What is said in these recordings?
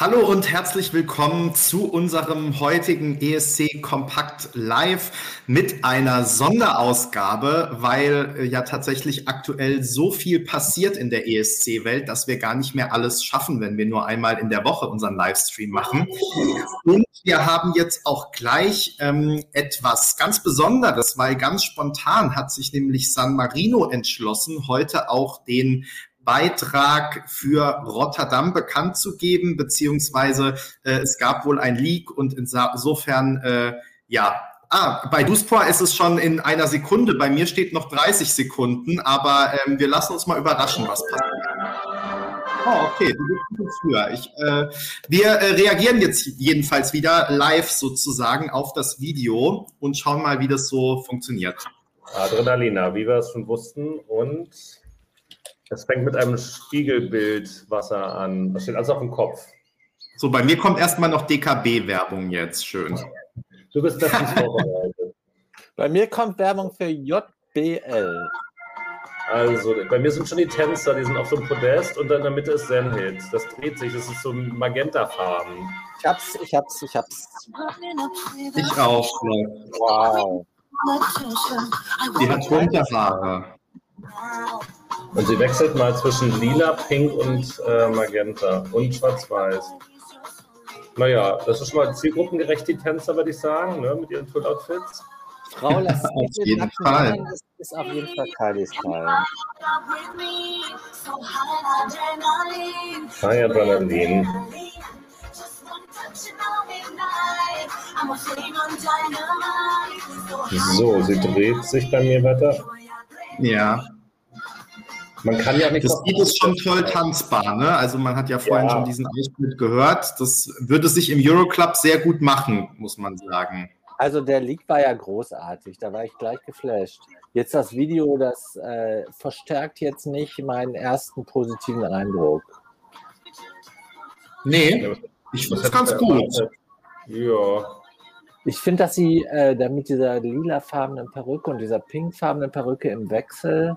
Hallo und herzlich willkommen zu unserem heutigen ESC Kompakt Live mit einer Sonderausgabe, weil äh, ja tatsächlich aktuell so viel passiert in der ESC-Welt, dass wir gar nicht mehr alles schaffen, wenn wir nur einmal in der Woche unseren Livestream machen. Und wir haben jetzt auch gleich ähm, etwas ganz Besonderes, weil ganz spontan hat sich nämlich San Marino entschlossen, heute auch den Beitrag für Rotterdam bekannt zu geben, beziehungsweise äh, es gab wohl ein Leak und insofern, äh, ja, Ah, bei Duspor ist es schon in einer Sekunde. Bei mir steht noch 30 Sekunden, aber ähm, wir lassen uns mal überraschen, was passiert. Oh, okay, früher. Ich, äh, wir äh, reagieren jetzt jedenfalls wieder live sozusagen auf das Video und schauen mal, wie das so funktioniert. Adrenalina, wie wir es schon wussten und es fängt mit einem Spiegelbild Wasser an. Das steht alles auf dem Kopf. So, bei mir kommt erstmal noch DKB-Werbung jetzt. Schön. Du bist bestens vorbereitet. Bei mir kommt Werbung für JBL. Also, bei mir sind schon die Tänzer, die sind auf so einem Podest und in der Mitte ist Zenhit. Das dreht sich, das ist so Magentafarben. Ich hab's, ich hab's, ich hab's. Ich auch. Wow. Die hat Haare. Und sie wechselt mal zwischen lila, pink und äh, magenta und schwarz-weiß. Naja, das ist schon mal zielgruppengerecht, die Tänzer, würde ich sagen, ne, mit ihren Full-Outfits. Frau lässt auf jeden Fall. Das ist auf jeden Fall Kylies Fall. High Adrenalin. So, sie dreht sich bei mir weiter. Ja. Man kann ja nicht. Das Lied ist schon toll tanzbar, ne? Also man hat ja vorhin Ja. schon diesen Ausschnitt gehört. Das würde sich im Euroclub sehr gut machen, muss man sagen. Also der Leak war ja großartig, da war ich gleich geflasht. Jetzt das Video, das äh, verstärkt jetzt nicht meinen ersten positiven Eindruck. Nee, ich finde es ganz gut. Ja. Ich finde, dass sie äh, da mit dieser lilafarbenen Perücke und dieser pinkfarbenen Perücke im Wechsel,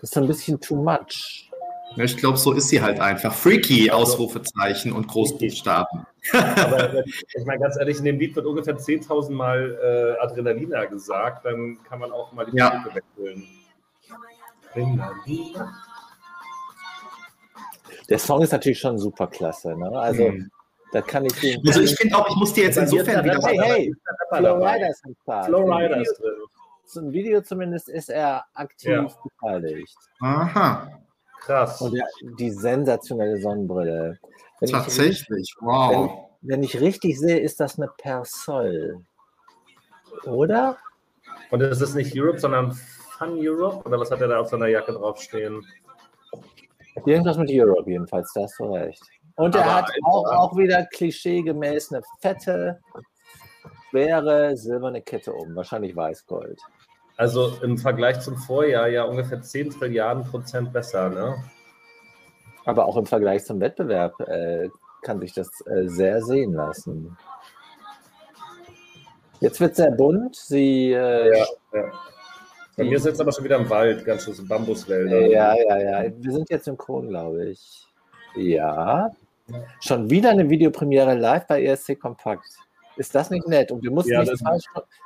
das ist so ein bisschen too much. Ja, Ich glaube, so ist sie halt einfach. Freaky, Ausrufezeichen und Großbuchstaben. Aber wenn- ich meine, ganz ehrlich, in dem Lied wird ungefähr 10.000 Mal äh, Adrenalina gesagt. Dann kann man auch mal die Ja. Perücke wechseln. Adrenalina. Der Song ist natürlich schon super klasse. Ne? Also Mhm. da kann ich den. Also ich finde auch, ich muss dir jetzt insofern wieder Hey, hey, Rapper Flo dabei. Rida ist am Start. Flo Im Rida Video- ist drin. Zum Video zumindest ist er aktiv Ja. beteiligt. Aha, Krass. Und der, die sensationelle Sonnenbrille. Wenn ich, tatsächlich. Wow. wenn ich richtig sehe, ist das eine Persol. Oder? Und es ist nicht Europe, sondern Fun Europe? Oder was hat er da auf seiner Jacke draufstehen? Irgendwas mit Europe jedenfalls, da hast du recht. Und er Aber hat auch, auch wieder klischeegemäß eine fette, schwere silberne Kette um, wahrscheinlich Weißgold. Also im Vergleich zum Vorjahr ja ungefähr 10 Trilliarden Prozent besser, ne? Aber auch im Vergleich zum Wettbewerb äh, kann sich das äh, sehr sehen lassen. Jetzt wird sehr bunt. Sie, äh, Ja, ja. Bei mir ist jetzt aber schon wieder im Wald, ganz schön so Bambuswälder. ja, ja, ja. Wir sind jetzt synchron, glaube ich. Ja. Schon wieder eine Videopremiere live bei ESC Kompakt. Ist das nicht nett? Und wir mussten Ja, nicht das- zwei,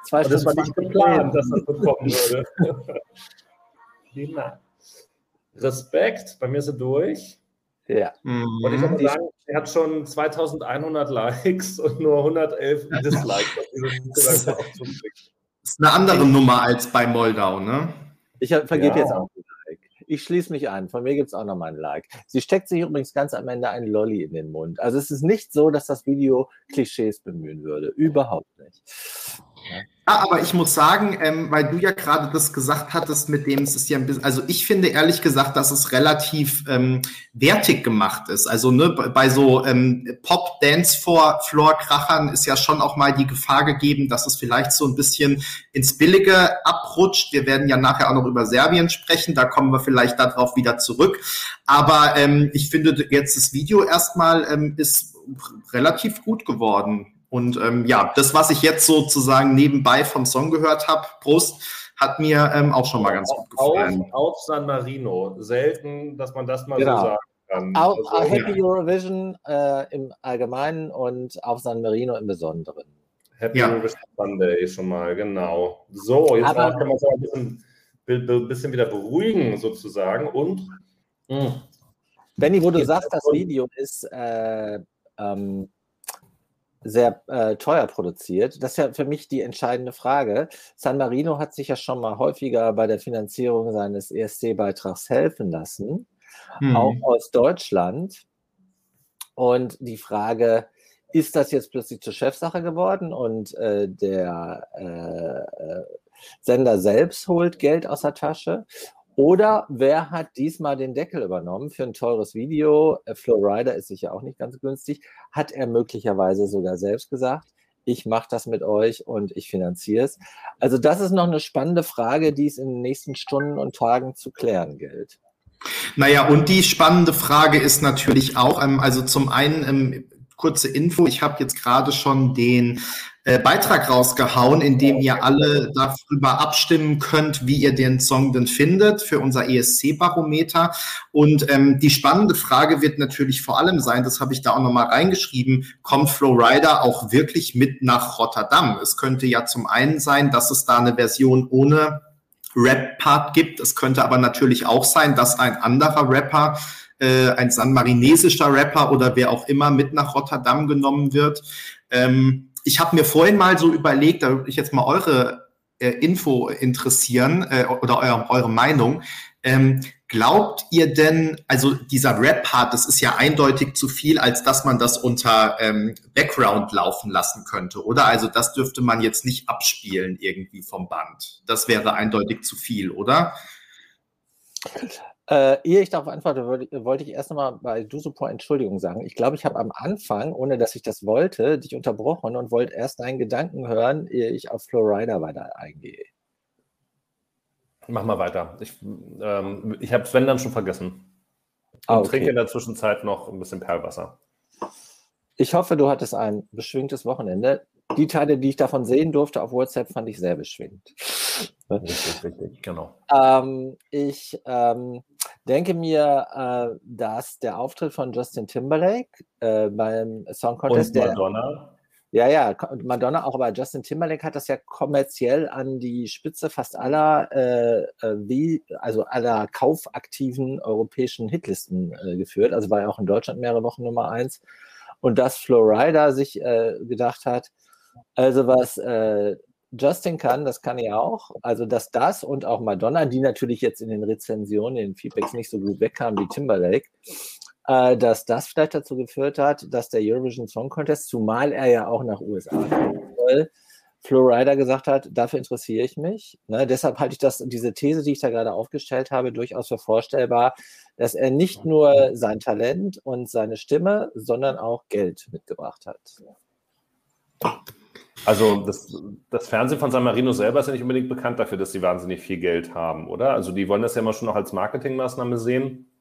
zwei Und das war Stunden nicht 20 geplant, dass das so kommen würde. Nice. Respekt, bei mir ist sie durch. Ja. Und ich Mhm. muss sagen, sie hat schon 2100 Likes und nur 111 Dislikes. Das ist eine andere Nummer als bei Moldau, ne? Ich vergebe Ja. jetzt auch. Ich schließe mich an. Von mir gibt es auch nochmal ein Like. Sie steckt sich übrigens ganz am Ende ein Lolli in den Mund. Also es ist nicht so, dass das Video Klischees bemühen würde. Überhaupt nicht. Ja, aber ich muss sagen, ähm, weil du ja gerade das gesagt hattest, mit dem es ist ja ein bisschen, also ich finde ehrlich gesagt, dass es relativ ähm, wertig gemacht ist. Also ne, bei- so ähm, Pop-Dance-Floor-Krachern ist ja schon auch mal die Gefahr gegeben, dass es vielleicht so ein bisschen ins Billige abrutscht. Wir werden ja nachher auch noch über Serbien sprechen, da kommen wir vielleicht darauf wieder zurück. Aber ähm, ich finde jetzt das Video erstmal ähm, ist relativ gut geworden. Und ähm, ja, das, was ich jetzt sozusagen nebenbei vom Song gehört habe, Prost, hat mir ähm, auch schon mal ganz gut gefallen. Auf, auf San Marino. Selten, dass man das mal Genau. so sagt. kann. Auch also, Happy ja. Eurovision äh, im Allgemeinen und auch San Marino im Besonderen. Happy ja. Eurovision Sunday schon mal, genau. So, jetzt Aber, kann man uns ein bisschen, ein bisschen wieder beruhigen sozusagen und mh. Hm. Benny, wo du sagst, das Video ist äh, ähm, sehr äh, teuer produziert. Das ist ja für mich die entscheidende Frage. San Marino hat sich ja schon mal häufiger bei der Finanzierung seines ESC-Beitrags helfen lassen, hm. auch aus Deutschland. Und die Frage, ist das jetzt plötzlich zur Chefsache geworden und äh, der äh, äh Sender selbst holt Geld aus der Tasche? Oder wer hat diesmal den Deckel übernommen für ein teures Video? Äh, Flowrider ist sicher auch nicht ganz günstig. Hat er möglicherweise sogar selbst gesagt, ich mache das mit euch und ich finanziere es. Also das ist noch eine spannende Frage, die es in den nächsten Stunden und Tagen zu klären gilt. Naja, und die spannende Frage ist natürlich auch, ähm, also zum einen ähm, kurze Info, ich habe jetzt gerade schon den äh, Beitrag rausgehauen, in dem ihr alle darüber abstimmen könnt, wie ihr den Song denn findet für unser ESC-Barometer. Und ähm, die spannende Frage wird natürlich vor allem sein, das habe ich da auch nochmal reingeschrieben, kommt Flowrider auch wirklich mit nach Rotterdam? Es könnte ja zum einen sein, dass es da eine Version ohne Rap-Part gibt. Es könnte aber natürlich auch sein, dass ein anderer Rapper äh, ein sanmarinesischer Rapper oder wer auch immer mit nach Rotterdam genommen wird. Ähm, ich habe mir vorhin mal so überlegt, da würde ich jetzt mal eure äh, Info interessieren äh, oder eure, eure Meinung. Ähm, glaubt ihr denn, also dieser Rap-Part, das ist ja eindeutig zu viel, als dass man das unter ähm, Background laufen lassen könnte, oder? Also das dürfte man jetzt nicht abspielen irgendwie vom Band. Das wäre eindeutig zu viel, oder? Äh, ehe ich darauf antworte, wollte ich erst einmal bei DuSupport Entschuldigung sagen. Ich glaube, ich habe am Anfang, ohne dass ich das wollte, dich unterbrochen und wollte erst deinen Gedanken hören, ehe ich auf Florida weiter eingehe. Mach mal weiter. Ich, ähm, ich habe Sven dann schon vergessen. Und ah, okay. trinke in der Zwischenzeit noch ein bisschen Perlwasser. Ich hoffe, du hattest ein beschwingtes Wochenende. Die Teile, die ich davon sehen durfte auf WhatsApp, fand ich sehr beschwingt. Richtig, richtig, genau. Ähm, ich ähm, denke mir, äh, dass der Auftritt von Justin Timberlake äh, beim Song Contest. Und Madonna. Der, ja, ja, Madonna auch, aber Justin Timberlake hat das ja kommerziell an die Spitze fast aller, äh, äh wie, also aller kaufaktiven europäischen Hitlisten äh, geführt. Also war ja auch in Deutschland mehrere Wochen Nummer eins. Und dass Florida sich äh, gedacht hat, also was äh, Justin kann, das kann er auch. Also, dass das und auch Madonna, die natürlich jetzt in den Rezensionen, in den Feedbacks nicht so gut wegkam wie Timberlake, äh, dass das vielleicht dazu geführt hat, dass der Eurovision Song Contest, zumal er ja auch nach USA soll, Florida gesagt hat, dafür interessiere ich mich. Ne, deshalb halte ich das, diese These, die ich da gerade aufgestellt habe, durchaus für vorstellbar, dass er nicht nur sein Talent und seine Stimme, sondern auch Geld mitgebracht hat. Also das, das, Fernsehen von San Marino selber ist ja nicht unbedingt bekannt dafür, dass sie wahnsinnig viel Geld haben, oder? Also die wollen das ja immer schon noch als Marketingmaßnahme sehen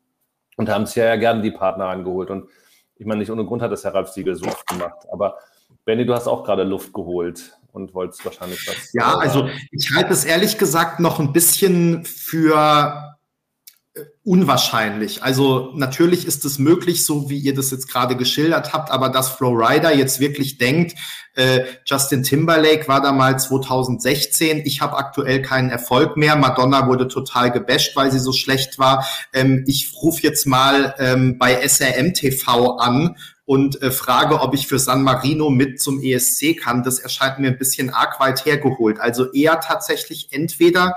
und haben sich ja, ja gerne die Partner angeholt. Und ich meine, nicht ohne Grund hat das Herr Ralf Siegel so oft gemacht. Aber Benny, du hast auch gerade Luft geholt und wolltest wahrscheinlich was. Ja, also ich halte es ehrlich gesagt noch ein bisschen für unwahrscheinlich. Also natürlich ist es möglich, so wie ihr das jetzt gerade geschildert habt, aber dass Flowrider jetzt wirklich denkt, äh, Justin Timberlake war da mal 2016, ich habe aktuell keinen Erfolg mehr, Madonna wurde total gebasht, weil sie so schlecht war. Ähm, ich rufe jetzt mal ähm, bei SRM TV an und äh, frage, ob ich für San Marino mit zum ESC kann. Das erscheint mir ein bisschen arg weit hergeholt. Also eher tatsächlich entweder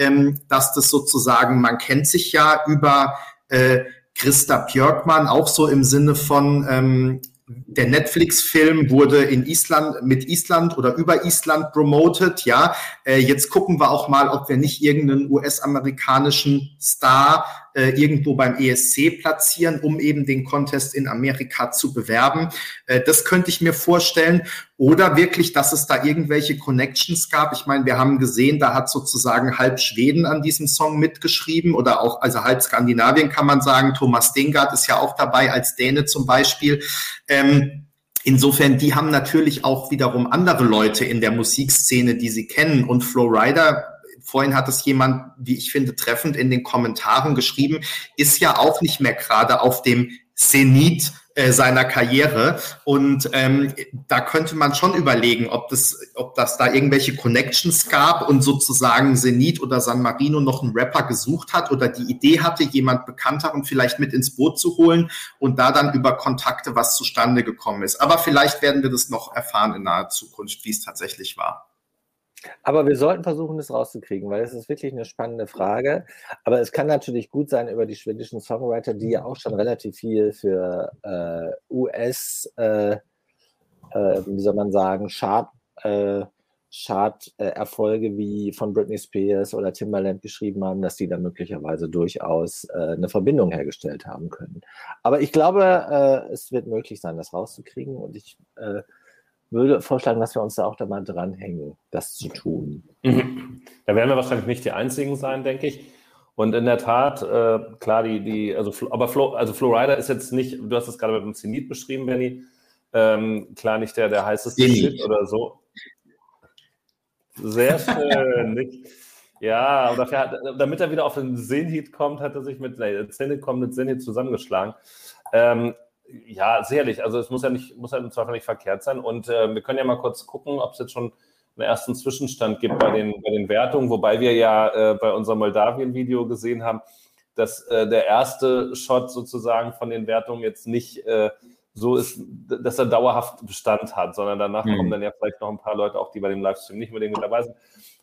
ähm, dass das sozusagen, man kennt sich ja über äh, Christa Björkmann auch so im Sinne von, ähm, der Netflix-Film wurde in Island mit Island oder über Island promoted. Ja, äh, jetzt gucken wir auch mal, ob wir nicht irgendeinen US-amerikanischen Star äh, irgendwo beim ESC platzieren, um eben den Contest in Amerika zu bewerben. Äh, das könnte ich mir vorstellen. Oder wirklich, dass es da irgendwelche Connections gab. Ich meine, wir haben gesehen, da hat sozusagen halb Schweden an diesem Song mitgeschrieben oder auch, also halb Skandinavien kann man sagen. Thomas Dengard ist ja auch dabei als Däne zum Beispiel. Ähm, Insofern, die haben natürlich auch wiederum andere Leute in der Musikszene, die sie kennen. Und Flowrider vorhin hat es jemand, wie ich finde, treffend in den Kommentaren geschrieben, ist ja auch nicht mehr gerade auf dem Zenit äh, seiner Karriere. Und ähm, da könnte man schon überlegen, ob das, ob das da irgendwelche Connections gab und sozusagen Zenit oder San Marino noch einen Rapper gesucht hat oder die Idee hatte, jemand Bekannteren vielleicht mit ins Boot zu holen und da dann über Kontakte was zustande gekommen ist. Aber vielleicht werden wir das noch erfahren in naher Zukunft, wie es tatsächlich war. Aber wir sollten versuchen, das rauszukriegen, weil es ist wirklich eine spannende Frage. Aber es kann natürlich gut sein über die schwedischen Songwriter, die ja auch schon relativ viel für äh, US, äh, äh, wie soll man sagen, Chart, äh, Chart-Erfolge wie von Britney Spears oder Timbaland geschrieben haben, dass die dann möglicherweise durchaus äh, eine Verbindung hergestellt haben können. Aber ich glaube, äh, es wird möglich sein, das rauszukriegen und ich würde vorschlagen, dass wir uns da auch da mal dranhängen, das zu tun. Mhm. Da werden wir wahrscheinlich nicht die Einzigen sein, denke ich. Und in der Tat, äh, klar, die, die, also, aber Flo, also Flowrider ist jetzt nicht, du hast es gerade mit dem Zenit beschrieben, Benny, ähm, klar nicht der, der heißeste Shit oder so. Sehr schön. nicht? Ja, hat, damit er wieder auf den Zenit kommt, hat er sich mit, nee, Zenit kommt mit Zenit zusammengeschlagen. Ähm, ja, sicherlich. Also es muss ja nicht, muss ja im Zweifel nicht verkehrt sein. Und äh, wir können ja mal kurz gucken, ob es jetzt schon einen ersten Zwischenstand gibt bei den, bei den Wertungen, wobei wir ja äh, bei unserem Moldawien-Video gesehen haben, dass äh, der erste Shot sozusagen von den Wertungen jetzt nicht äh, so ist, dass er dauerhaft Bestand hat, sondern danach mhm. kommen dann ja vielleicht noch ein paar Leute auch, die bei dem Livestream nicht unbedingt mit dabei sind.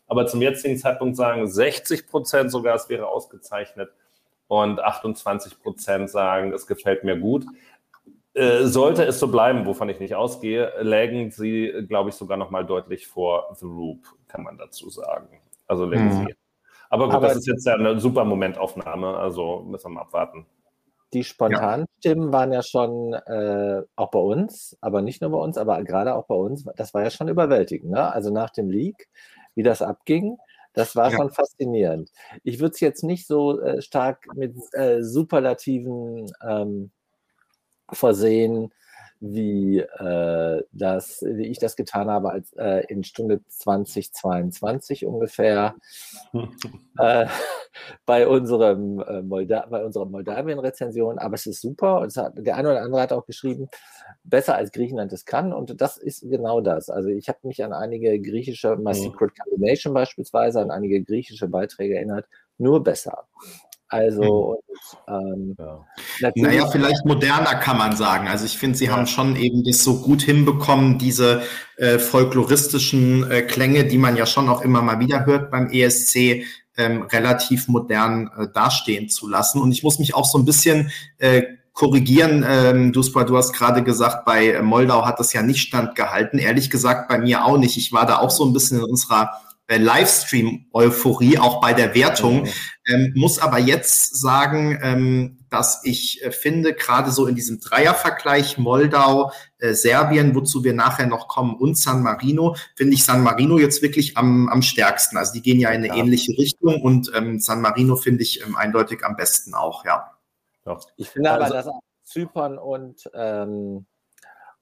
Aber zum jetzigen Zeitpunkt sagen 60 Prozent sogar, es wäre ausgezeichnet und 28 Prozent sagen, es gefällt mir gut. Äh, sollte es so bleiben, wovon ich nicht ausgehe, lägen sie, glaube ich, sogar noch mal deutlich vor The Roop, kann man dazu sagen. Also lägen mhm. sie. Aber gut, Aber das ist jetzt ja eine super Momentaufnahme, also müssen wir mal abwarten. Die spontanen ja. Stimmen waren ja schon äh, auch bei uns, aber nicht nur bei uns, aber gerade auch bei uns, das war ja schon überwältigend. Ne? Also nach dem Leak, wie das abging, das war ja. schon faszinierend. Ich würde es jetzt nicht so äh, stark mit äh, superlativen ähm, versehen, wie, äh, das, wie ich das getan habe, als äh, in Stunde 2022 ungefähr äh, bei, unserem, äh, Molda bei unserer Moldawien-Rezension. Aber es ist super. Und hat, der eine oder andere hat auch geschrieben, besser als Griechenland es kann. Und das ist genau das. Also ich habe mich an einige griechische, My mhm. Secret Combination beispielsweise, an einige griechische Beiträge erinnert. Nur besser. Also, mhm. und, ähm, ja. naja, vielleicht moderner kann man sagen. Also ich finde, sie ja. haben schon eben das so gut hinbekommen, diese äh, folkloristischen äh, Klänge, die man ja schon auch immer mal wieder hört beim ESC, ähm, relativ modern äh, dastehen zu lassen. Und ich muss mich auch so ein bisschen äh, korrigieren. Ähm, du, du hast gerade gesagt, bei Moldau hat das ja nicht standgehalten. Ehrlich gesagt, bei mir auch nicht. Ich war da auch so ein bisschen in unserer Livestream-Euphorie, auch bei der Wertung. Mhm. Ähm, muss aber jetzt sagen, ähm, dass ich äh, finde, gerade so in diesem Dreiervergleich Moldau, äh, Serbien, wozu wir nachher noch kommen, und San Marino, finde ich San Marino jetzt wirklich am, am stärksten. Also die gehen ja in eine ja. ähnliche Richtung und ähm, San Marino finde ich ähm, eindeutig am besten auch, ja. ja. Ich finde also, aber, dass Zypern und ähm,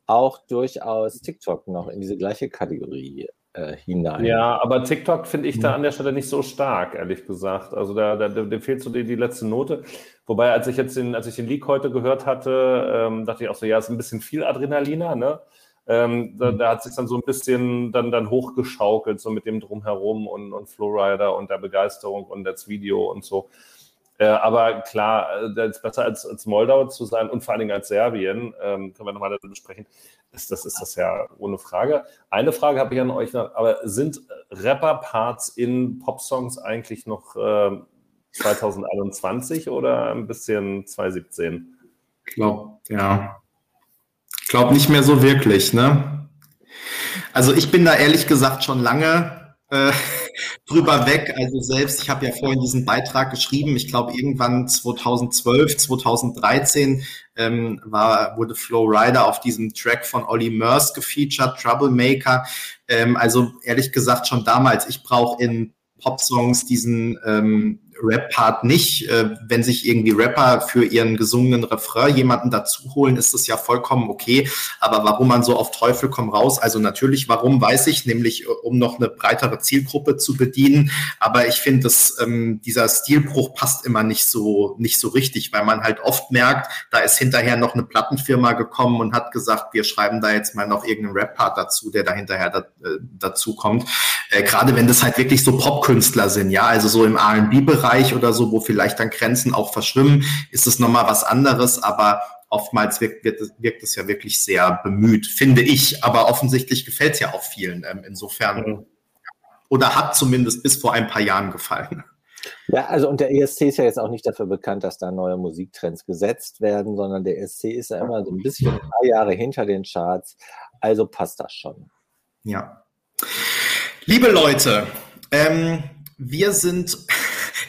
auch durchaus TikTok noch in diese gleiche Kategorie äh, hinein. Ja, aber TikTok finde ich da an der Stelle nicht so stark, ehrlich gesagt. Also da, da, da fehlt so die, die letzte Note. Wobei, als ich jetzt den, als ich den Leak heute gehört hatte, ähm, dachte ich auch so, ja, ist ein bisschen viel Adrenaliner, ne? Ähm, da, da, hat sich dann so ein bisschen dann, dann hochgeschaukelt, so mit dem Drumherum und, und Flowrider und der Begeisterung und das Video und so. Äh, aber klar, äh, ist besser als, als Moldau zu sein und vor allen Dingen als Serbien, ähm, können wir nochmal darüber besprechen, ist das, ist das ja ohne Frage. Eine Frage habe ich an euch noch, aber sind Rapper-Parts in Popsongs eigentlich noch äh, 2021 oder ein bisschen 2017? Ich glaube, ja. Ich glaube nicht mehr so wirklich, ne? Also ich bin da ehrlich gesagt schon lange äh, drüber weg. Also selbst, ich habe ja vorhin diesen Beitrag geschrieben, ich glaube irgendwann 2012, 2013 ähm, war, wurde Flow Rider auf diesem Track von Olly Murs gefeatured, Troublemaker. Ähm, also ehrlich gesagt schon damals, ich brauche in Pop-Songs diesen ähm, Rap-Part nicht. Äh, wenn sich irgendwie Rapper für ihren gesungenen Refrain jemanden dazu holen, ist das ja vollkommen okay. Aber warum man so auf Teufel komm raus? Also natürlich, warum weiß ich, nämlich äh, um noch eine breitere Zielgruppe zu bedienen. Aber ich finde, dass ähm, dieser Stilbruch passt immer nicht so nicht so richtig, weil man halt oft merkt, da ist hinterher noch eine Plattenfirma gekommen und hat gesagt, wir schreiben da jetzt mal noch irgendeinen Rap-Part dazu, der da hinterher da, äh, dazu kommt. Äh, Gerade wenn das halt wirklich so Popkünstler sind, ja, also so im R&B-Bereich oder so, wo vielleicht dann Grenzen auch verschwimmen, ist es nochmal was anderes, aber oftmals wirkt, wird, wirkt es ja wirklich sehr bemüht, finde ich. Aber offensichtlich gefällt es ja auch vielen. Ähm, insofern mhm. oder hat zumindest bis vor ein paar Jahren gefallen. Ja, also und der ESC ist ja jetzt auch nicht dafür bekannt, dass da neue Musiktrends gesetzt werden, sondern der ESC ist ja immer so ein bisschen ein paar Jahre hinter den Charts. Also passt das schon. Ja. Liebe Leute, ähm, wir sind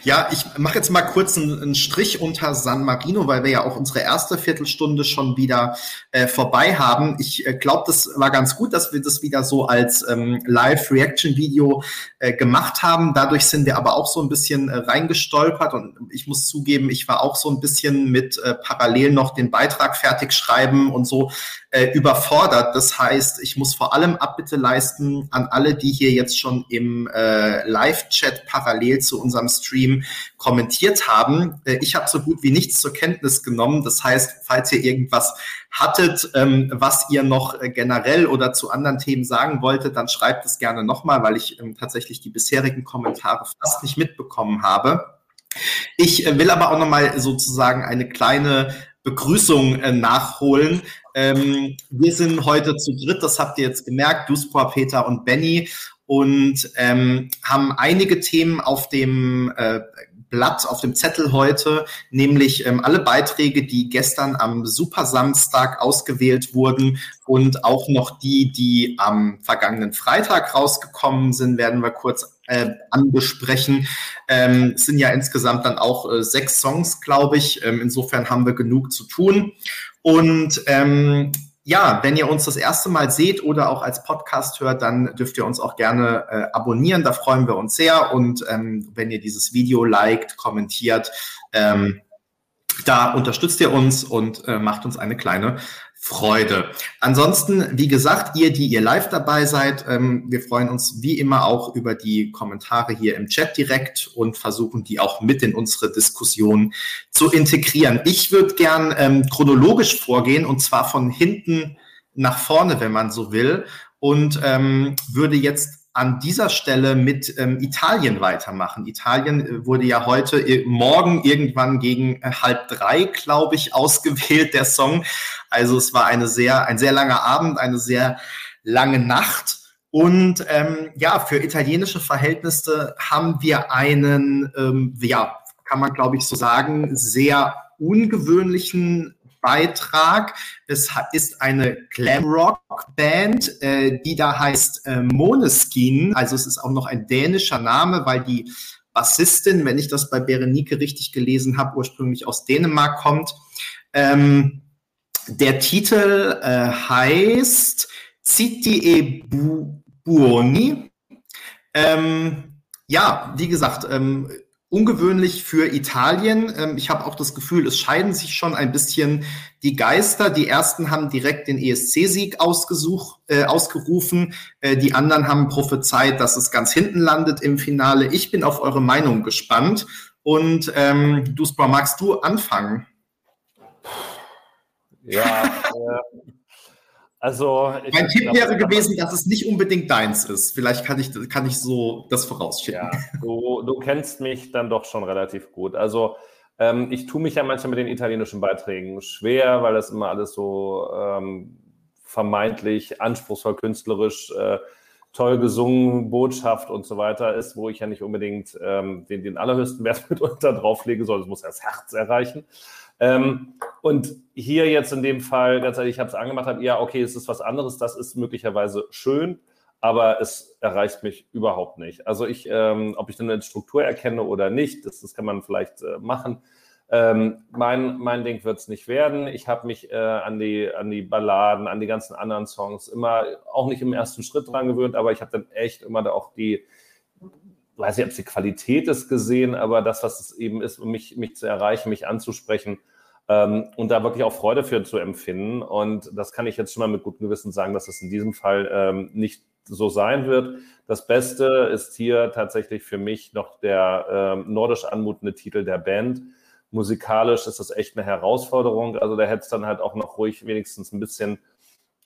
ja, ich mache jetzt mal kurz einen, einen, Strich unter San Marino, weil wir ja auch unsere erste Viertelstunde schon wieder äh, vorbei haben. Ich äh, glaube, das war ganz gut, dass wir das wieder so als ähm, Live-Reaction-Video äh, gemacht haben. Dadurch sind wir aber auch so ein bisschen äh, reingestolpert und ich muss zugeben, ich war auch so ein bisschen mit äh, parallel noch den Beitrag fertig schreiben und so äh, überfordert. Das heißt, ich muss vor allem Abbitte leisten an alle, die hier jetzt schon im äh, Live-Chat parallel zu unserem Stream kommentiert haben. Äh, ich habe so gut wie nichts zur Kenntnis genommen. Das heißt, falls ihr irgendwas hattet, ähm, was ihr noch äh, generell oder zu anderen Themen sagen wolltet, dann schreibt es gerne nochmal, weil ich ähm, tatsächlich die bisherigen Kommentare fast nicht mitbekommen habe. Ich äh, will aber auch nochmal sozusagen eine kleine Begrüßung äh, nachholen. Ähm, wir sind heute zu dritt, das habt ihr jetzt gemerkt, Duspor, Peter und Benny. Und ähm, haben einige Themen auf dem äh, Blatt, auf dem Zettel heute, nämlich ähm, alle Beiträge, die gestern am Super Samstag ausgewählt wurden und auch noch die, die am vergangenen Freitag rausgekommen sind, werden wir kurz äh, anbesprechen. Ähm, es sind ja insgesamt dann auch äh, sechs Songs, glaube ich. Ähm, insofern haben wir genug zu tun. Und ähm, ja, wenn ihr uns das erste Mal seht oder auch als Podcast hört, dann dürft ihr uns auch gerne äh, abonnieren. Da freuen wir uns sehr. Und ähm, wenn ihr dieses Video liked, kommentiert, ähm, da unterstützt ihr uns und äh, macht uns eine kleine Freude. Ansonsten, wie gesagt, ihr, die ihr live dabei seid, ähm, wir freuen uns wie immer auch über die Kommentare hier im Chat direkt und versuchen die auch mit in unsere Diskussion zu integrieren. Ich würde gern ähm, chronologisch vorgehen und zwar von hinten nach vorne, wenn man so will, und ähm, würde jetzt an dieser Stelle mit ähm, Italien weitermachen. Italien äh, wurde ja heute, äh, morgen irgendwann gegen äh, halb drei, glaube ich, ausgewählt, der Song. Also es war eine sehr, ein sehr langer Abend, eine sehr lange Nacht. Und ähm, ja, für italienische Verhältnisse haben wir einen, ähm, ja, kann man glaube ich so sagen, sehr ungewöhnlichen Beitrag. Es ist eine Glamrock-Band, äh, die da heißt äh, Moneskin. Also es ist auch noch ein dänischer Name, weil die Bassistin, wenn ich das bei Berenike richtig gelesen habe, ursprünglich aus Dänemark kommt. Ähm, der Titel äh, heißt Citi e Buoni. Ähm, ja, wie gesagt, ähm, ungewöhnlich für Italien. Ähm, ich habe auch das Gefühl, es scheiden sich schon ein bisschen die Geister. Die ersten haben direkt den ESC-Sieg äh, ausgerufen. Äh, die anderen haben prophezeit, dass es ganz hinten landet im Finale. Ich bin auf eure Meinung gespannt. Und ähm, Dusbra, magst du anfangen? Ja, äh, also, mein Tipp wäre gewesen, dass es nicht unbedingt deins ist. Vielleicht kann ich, kann ich so das vorausschicken. Ja, du, du kennst mich dann doch schon relativ gut. Also, ähm, ich tue mich ja manchmal mit den italienischen Beiträgen schwer, weil das immer alles so ähm, vermeintlich anspruchsvoll, künstlerisch, äh, toll gesungen, Botschaft und so weiter ist, wo ich ja nicht unbedingt ähm, den, den allerhöchsten Wert mitunter drauflege, sondern es muss ja das Herz erreichen. Ähm, und hier jetzt in dem Fall, ganz ehrlich, ich habe es angemacht, habe, ja, okay, es ist was anderes, das ist möglicherweise schön, aber es erreicht mich überhaupt nicht. Also ich, ähm, ob ich dann eine Struktur erkenne oder nicht, das, das kann man vielleicht äh, machen. Ähm, mein, mein Ding wird es nicht werden. Ich habe mich äh, an, die, an die Balladen, an die ganzen anderen Songs immer auch nicht im ersten Schritt dran gewöhnt, aber ich habe dann echt immer da auch die, weiß nicht, ob es die Qualität ist gesehen, aber das, was es eben ist, um mich, mich zu erreichen, mich anzusprechen ähm, und da wirklich auch Freude für zu empfinden. Und das kann ich jetzt schon mal mit gutem Gewissen sagen, dass es in diesem Fall ähm, nicht so sein wird. Das Beste ist hier tatsächlich für mich noch der ähm, nordisch anmutende Titel der Band. Musikalisch ist das echt eine Herausforderung. Also da hätte es dann halt auch noch ruhig wenigstens ein bisschen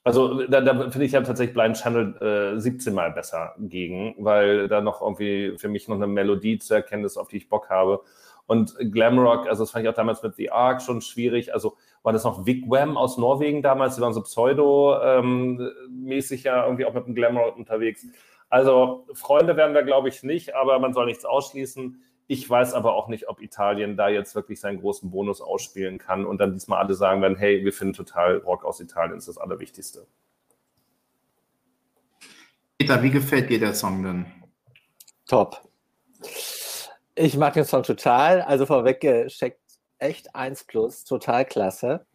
also da, da finde ich ja tatsächlich Blind Channel äh, 17 Mal besser gegen, weil da noch irgendwie für mich noch eine Melodie zu erkennen ist, auf die ich Bock habe. Und Glamrock, also das fand ich auch damals mit The Ark schon schwierig. Also war das noch Wigwam aus Norwegen damals, die waren so pseudo-mäßig ähm, ja irgendwie auch mit dem Glamrock unterwegs. Also Freunde werden wir, glaube ich, nicht, aber man soll nichts ausschließen. Ich weiß aber auch nicht, ob Italien da jetzt wirklich seinen großen Bonus ausspielen kann und dann diesmal alle sagen werden, hey, wir finden total Rock aus Italien ist das Allerwichtigste. Peter, wie gefällt dir der Song denn? Top. Ich mag den Song total. Also vorweg geschickt, echt 1 plus, total klasse.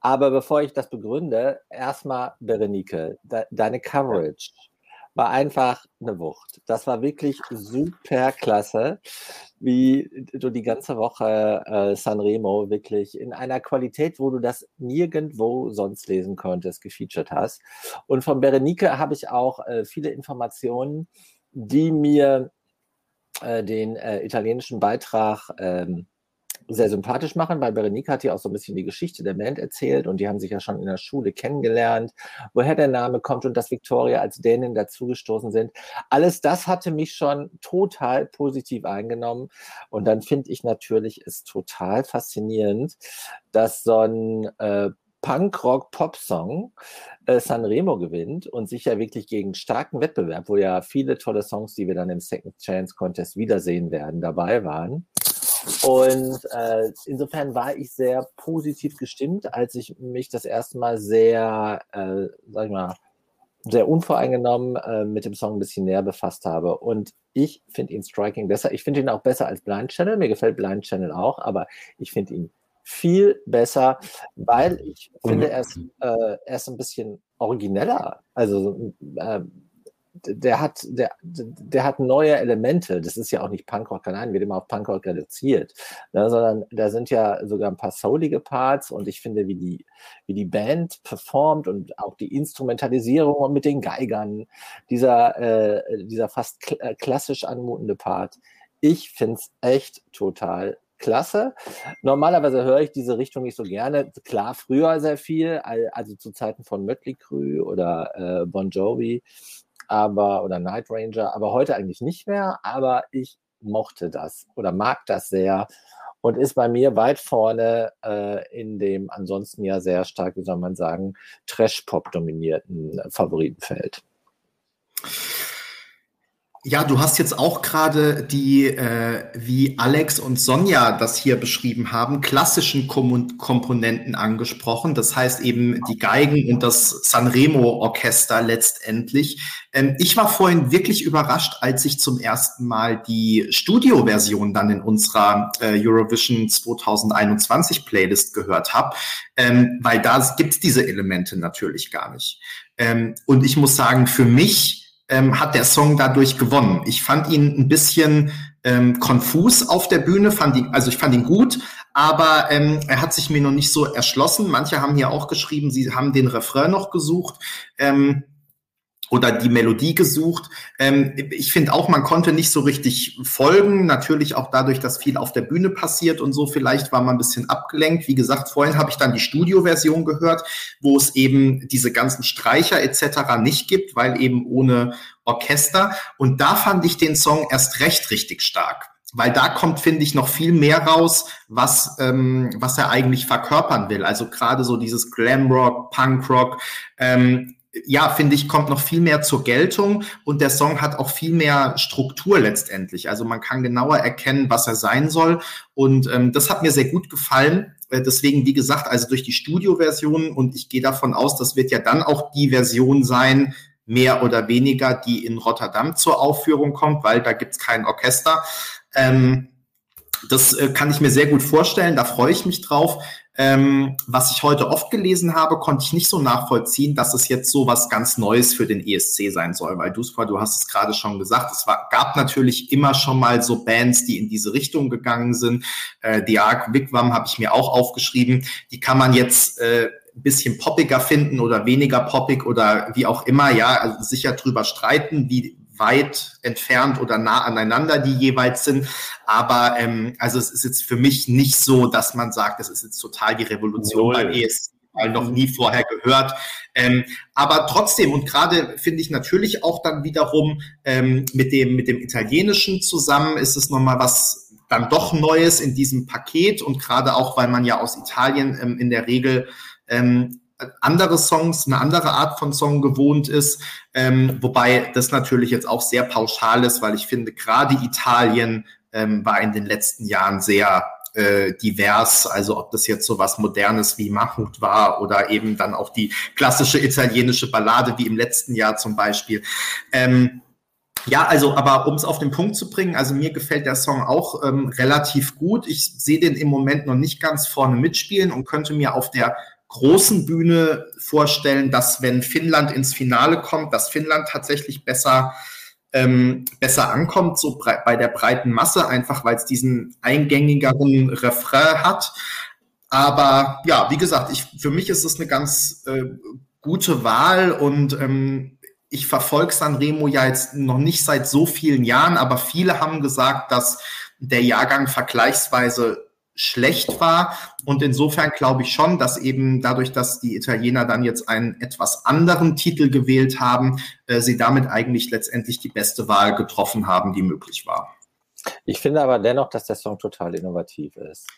Aber bevor ich das begründe, erstmal Berenike, de deine Coverage war einfach eine Wucht. Das war wirklich super klasse, wie du die ganze Woche äh, Sanremo wirklich in einer Qualität, wo du das nirgendwo sonst lesen konntest, gefeatured hast. Und von Berenike habe ich auch äh, viele Informationen, die mir äh, den äh, italienischen Beitrag ähm, sehr sympathisch machen, weil Berenike hat ja auch so ein bisschen die Geschichte der Band erzählt und die haben sich ja schon in der Schule kennengelernt, woher der Name kommt und dass Victoria als Dänin dazugestoßen sind. Alles das hatte mich schon total positiv eingenommen und dann finde ich natürlich es total faszinierend, dass so ein äh, Punk-Rock-Pop-Song äh, Sanremo gewinnt und sich ja wirklich gegen starken Wettbewerb, wo ja viele tolle Songs, die wir dann im Second Chance Contest wiedersehen werden, dabei waren. Und äh, insofern war ich sehr positiv gestimmt, als ich mich das erste Mal sehr, äh, sag ich mal, sehr unvoreingenommen äh, mit dem Song ein bisschen näher befasst habe. Und ich finde ihn Striking besser. Ich finde ihn auch besser als Blind Channel. Mir gefällt Blind Channel auch, aber ich finde ihn viel besser, weil ich finde, er ist, äh, er ist ein bisschen origineller. Also äh, der hat, der, der hat neue Elemente. Das ist ja auch nicht Punkrock allein, wird immer auf Punkrock reduziert, ne, sondern da sind ja sogar ein paar soulige Parts und ich finde, wie die, wie die Band performt und auch die Instrumentalisierung mit den Geigern, dieser, äh, dieser fast kl äh, klassisch anmutende Part. Ich finde es echt total klasse. Normalerweise höre ich diese Richtung nicht so gerne. Klar, früher sehr viel, also zu Zeiten von Mötley Crüe oder äh, Bon Jovi aber oder Night Ranger, aber heute eigentlich nicht mehr. Aber ich mochte das oder mag das sehr und ist bei mir weit vorne äh, in dem ansonsten ja sehr stark, wie soll man sagen, Trash-Pop dominierten Favoritenfeld. Ja, du hast jetzt auch gerade die, äh, wie Alex und Sonja das hier beschrieben haben, klassischen Kom Komponenten angesprochen. Das heißt eben die Geigen und das Sanremo-Orchester letztendlich. Ähm, ich war vorhin wirklich überrascht, als ich zum ersten Mal die Studioversion dann in unserer äh, Eurovision 2021 Playlist gehört habe, ähm, weil da gibt's diese Elemente natürlich gar nicht. Ähm, und ich muss sagen, für mich ähm, hat der Song dadurch gewonnen. Ich fand ihn ein bisschen ähm, konfus auf der Bühne, fand ihn, also ich fand ihn gut, aber ähm, er hat sich mir noch nicht so erschlossen. Manche haben hier auch geschrieben, sie haben den Refrain noch gesucht. Ähm, oder die Melodie gesucht. Ähm, ich finde auch, man konnte nicht so richtig folgen. Natürlich auch dadurch, dass viel auf der Bühne passiert und so. Vielleicht war man ein bisschen abgelenkt. Wie gesagt, vorhin habe ich dann die Studioversion gehört, wo es eben diese ganzen Streicher etc. nicht gibt, weil eben ohne Orchester. Und da fand ich den Song erst recht richtig stark weil da kommt, finde ich, noch viel mehr raus, was, ähm, was er eigentlich verkörpern will. Also gerade so dieses Glamrock, Punkrock, ähm, ja, finde ich, kommt noch viel mehr zur Geltung und der Song hat auch viel mehr Struktur letztendlich. Also man kann genauer erkennen, was er sein soll. Und ähm, das hat mir sehr gut gefallen. Äh, deswegen, wie gesagt, also durch die Studioversion und ich gehe davon aus, das wird ja dann auch die Version sein, mehr oder weniger, die in Rotterdam zur Aufführung kommt, weil da gibt's kein Orchester. Ähm, das äh, kann ich mir sehr gut vorstellen, da freue ich mich drauf. Ähm, was ich heute oft gelesen habe, konnte ich nicht so nachvollziehen, dass es jetzt so was ganz Neues für den ESC sein soll, weil du, du hast es gerade schon gesagt, es war, gab natürlich immer schon mal so Bands, die in diese Richtung gegangen sind. Äh, die Ark Wigwam habe ich mir auch aufgeschrieben. Die kann man jetzt äh, ein bisschen poppiger finden oder weniger poppig oder wie auch immer, ja, also sicher drüber streiten, wie weit entfernt oder nah aneinander die jeweils sind. Aber ähm, also es ist jetzt für mich nicht so, dass man sagt, es ist jetzt total die Revolution Null. beim ESC noch nie vorher gehört. Ähm, aber trotzdem, und gerade finde ich natürlich auch dann wiederum ähm, mit, dem, mit dem Italienischen zusammen ist es nochmal was dann doch Neues in diesem Paket und gerade auch, weil man ja aus Italien ähm, in der Regel ähm, andere Songs, eine andere Art von Song gewohnt ist, ähm, wobei das natürlich jetzt auch sehr pauschal ist, weil ich finde, gerade Italien ähm, war in den letzten Jahren sehr äh, divers, also ob das jetzt so was Modernes wie Mahmoud war oder eben dann auch die klassische italienische Ballade wie im letzten Jahr zum Beispiel. Ähm, ja, also, aber um es auf den Punkt zu bringen, also mir gefällt der Song auch ähm, relativ gut. Ich sehe den im Moment noch nicht ganz vorne mitspielen und könnte mir auf der großen Bühne vorstellen, dass wenn Finnland ins Finale kommt, dass Finnland tatsächlich besser ähm, besser ankommt, so bei der breiten Masse, einfach weil es diesen eingängigeren Refrain hat. Aber ja, wie gesagt, ich, für mich ist es eine ganz äh, gute Wahl und ähm, ich verfolge Sanremo ja jetzt noch nicht seit so vielen Jahren, aber viele haben gesagt, dass der Jahrgang vergleichsweise schlecht war. Und insofern glaube ich schon, dass eben dadurch, dass die Italiener dann jetzt einen etwas anderen Titel gewählt haben, äh, sie damit eigentlich letztendlich die beste Wahl getroffen haben, die möglich war. Ich finde aber dennoch, dass der Song total innovativ ist.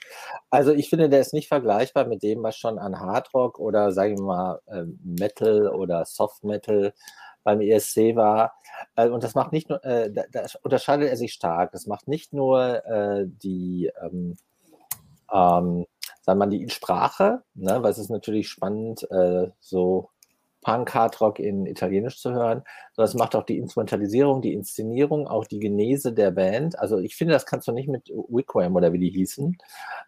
Also ich finde, der ist nicht vergleichbar mit dem, was schon an Hardrock oder sagen wir mal äh, Metal oder Soft Metal beim ESC war. Äh, und das macht nicht nur, äh, da, da, unterscheidet er sich stark. Das macht nicht nur äh, die ähm, ähm, sagen wir mal, die Sprache, ne, weil es ist natürlich spannend, äh, so Punk, Hardrock in Italienisch zu hören. Das macht auch die Instrumentalisierung, die Inszenierung, auch die Genese der Band. Also ich finde, das kannst du nicht mit Wickham oder wie die hießen,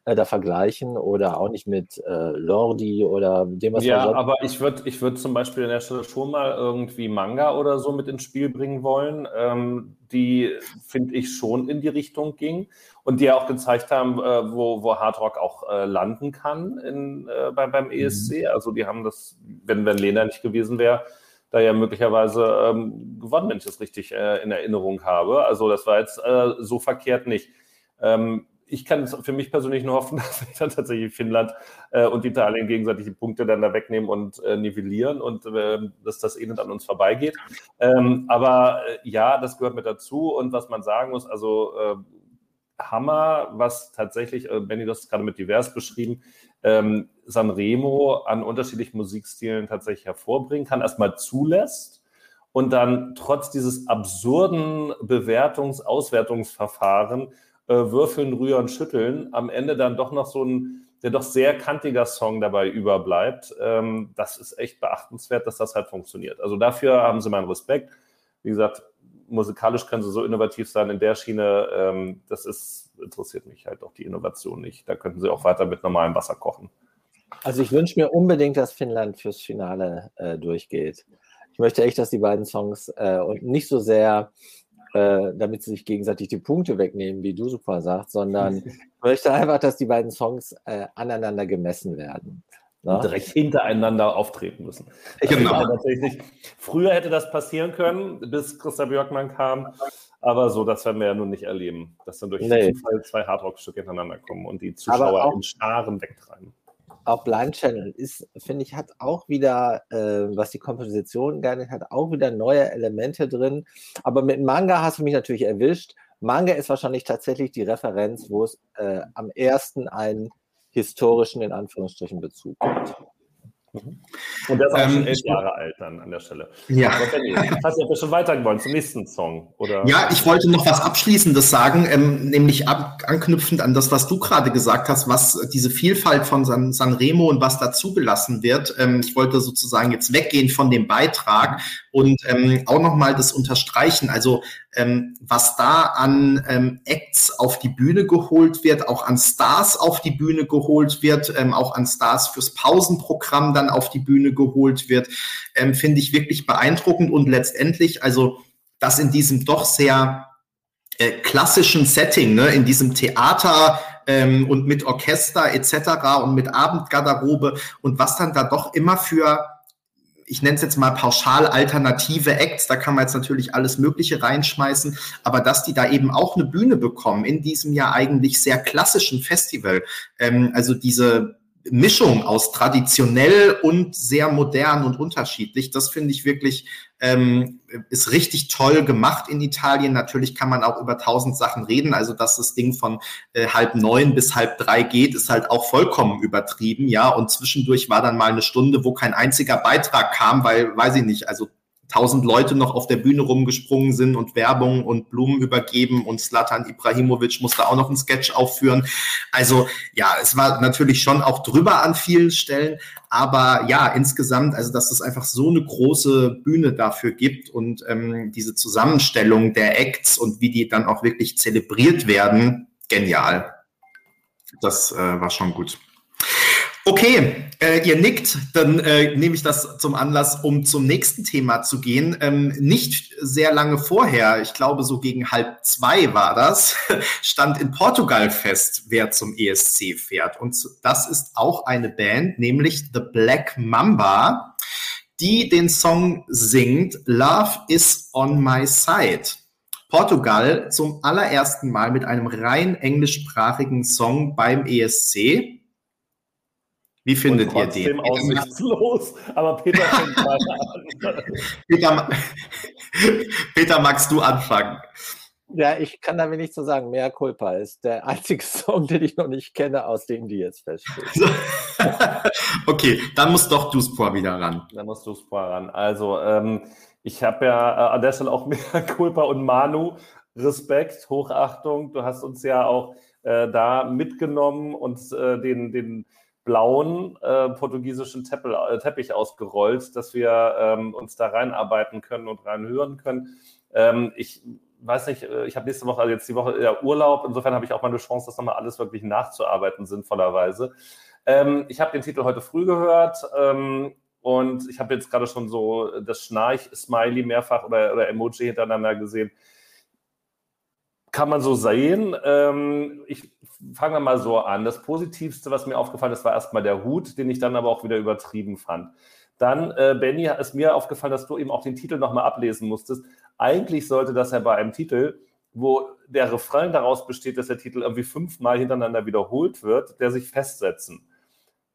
äh, da vergleichen oder auch nicht mit äh, Lordi oder dem, was Ja, aber ich würde ich würd zum Beispiel an der Stelle schon mal irgendwie Manga oder so mit ins Spiel bringen wollen, ähm, die, finde ich, schon in die Richtung ging und die ja auch gezeigt haben, äh, wo, wo Hard Rock auch äh, landen kann in, äh, bei, beim ESC. Mhm. Also die haben das, wenn, wenn Lena nicht gewesen wäre, da ja möglicherweise ähm, gewonnen, wenn ich das richtig äh, in Erinnerung habe. Also das war jetzt äh, so verkehrt nicht. Ähm, ich kann für mich persönlich nur hoffen, dass sich dann tatsächlich Finnland äh, und Italien gegenseitig die Punkte dann da wegnehmen und äh, nivellieren und äh, dass das Elend an uns vorbeigeht. Ähm, aber äh, ja, das gehört mit dazu. Und was man sagen muss, also äh, Hammer, was tatsächlich, äh, Benny, du hast es gerade mit divers beschrieben, ähm, Sanremo an unterschiedlichen Musikstilen tatsächlich hervorbringen kann, erstmal zulässt und dann trotz dieses absurden Bewertungs-, Auswertungsverfahren äh, Würfeln, Rühren, Schütteln am Ende dann doch noch so ein der doch sehr kantiger Song dabei überbleibt. Ähm, das ist echt beachtenswert, dass das halt funktioniert. Also dafür haben sie meinen Respekt. Wie gesagt, musikalisch können sie so innovativ sein in der Schiene. Ähm, das ist, interessiert mich halt auch die Innovation nicht. Da könnten sie auch weiter mit normalem Wasser kochen. Also ich wünsche mir unbedingt, dass Finnland fürs Finale äh, durchgeht. Ich möchte echt, dass die beiden Songs äh, und nicht so sehr, äh, damit sie sich gegenseitig die Punkte wegnehmen, wie du super sagst, sondern ich möchte einfach, dass die beiden Songs äh, aneinander gemessen werden ne? direkt hintereinander auftreten müssen. Genau. Tatsächlich, früher hätte das passieren können, bis Christa Björkmann kam. Aber so, das werden wir ja nun nicht erleben, dass dann durch nee. Zufall zwei Hardrock-Stücke hintereinander kommen und die Zuschauer auch, in Scharen wegtreiben. Auch Blind Channel ist, finde ich, hat auch wieder, äh, was die Komposition gerne hat, auch wieder neue Elemente drin. Aber mit Manga hast du mich natürlich erwischt. Manga ist wahrscheinlich tatsächlich die Referenz, wo es äh, am ersten einen historischen, in Anführungsstrichen, Bezug hat. Mhm. Und der ist auch ähm, schon elf Jahre alt dann an der Stelle. Ja. Hast du schon weitergewollt zum nächsten Song? Oder? Ja, ich wollte noch was Abschließendes sagen, ähm, nämlich ab, anknüpfend an das, was du gerade gesagt hast, was diese Vielfalt von San, Sanremo und was da zugelassen wird. Ähm, ich wollte sozusagen jetzt weggehen von dem Beitrag und ähm, auch nochmal das unterstreichen. Also ähm, was da an ähm, Acts auf die Bühne geholt wird, auch an Stars auf die Bühne geholt wird, ähm, auch an Stars fürs Pausenprogramm dann auf die Bühne geholt wird, ähm, finde ich wirklich beeindruckend und letztendlich, also das in diesem doch sehr äh, klassischen Setting, ne, in diesem Theater ähm, und mit Orchester etc. und mit Abendgarderobe und was dann da doch immer für ich nenne es jetzt mal pauschal alternative Acts, da kann man jetzt natürlich alles Mögliche reinschmeißen, aber dass die da eben auch eine Bühne bekommen in diesem ja eigentlich sehr klassischen Festival, ähm, also diese Mischung aus traditionell und sehr modern und unterschiedlich. Das finde ich wirklich, ähm, ist richtig toll gemacht in Italien. Natürlich kann man auch über tausend Sachen reden. Also, dass das Ding von äh, halb neun bis halb drei geht, ist halt auch vollkommen übertrieben. Ja, und zwischendurch war dann mal eine Stunde, wo kein einziger Beitrag kam, weil, weiß ich nicht, also tausend Leute noch auf der Bühne rumgesprungen sind und Werbung und Blumen übergeben und Slatan Ibrahimovic musste auch noch einen Sketch aufführen. Also ja, es war natürlich schon auch drüber an vielen Stellen, aber ja, insgesamt, also dass es einfach so eine große Bühne dafür gibt und ähm, diese Zusammenstellung der Acts und wie die dann auch wirklich zelebriert werden, genial. Das äh, war schon gut. Okay, äh, ihr nickt, dann äh, nehme ich das zum Anlass, um zum nächsten Thema zu gehen. Ähm, nicht sehr lange vorher, ich glaube so gegen halb zwei war das, stand in Portugal fest, wer zum ESC fährt. Und das ist auch eine Band, nämlich The Black Mamba, die den Song singt Love is on my side. Portugal zum allerersten Mal mit einem rein englischsprachigen Song beim ESC. Wie findet ihr den? aussichtslos, aber Peter fängt an. Peter, Peter, magst du anfangen? Ja, ich kann da wenig zu sagen. Mehr Culpa ist der einzige Song, den ich noch nicht kenne, aus dem die jetzt feststehen. okay, dann musst doch du Spor wieder ran. Dann musst du Spor ran. Also, ähm, ich habe ja äh, an der Stelle auch mehr Culpa und Manu. Respekt, Hochachtung. Du hast uns ja auch äh, da mitgenommen und äh, den, den blauen äh, portugiesischen Teppel, äh, Teppich ausgerollt, dass wir ähm, uns da reinarbeiten können und reinhören können. Ähm, ich weiß nicht, äh, ich habe nächste Woche, also jetzt die Woche ja Urlaub, insofern habe ich auch mal eine Chance, das nochmal alles wirklich nachzuarbeiten, sinnvollerweise. Ähm, ich habe den Titel heute früh gehört ähm, und ich habe jetzt gerade schon so das Schnarch-Smiley mehrfach oder, oder Emoji hintereinander gesehen kann man so sehen. Ähm, ich fange mal so an. Das Positivste, was mir aufgefallen ist, war erstmal der Hut, den ich dann aber auch wieder übertrieben fand. Dann, äh, Benny, ist mir aufgefallen, dass du eben auch den Titel nochmal ablesen musstest. Eigentlich sollte das ja bei einem Titel, wo der Refrain daraus besteht, dass der Titel irgendwie fünfmal hintereinander wiederholt wird, der sich festsetzen.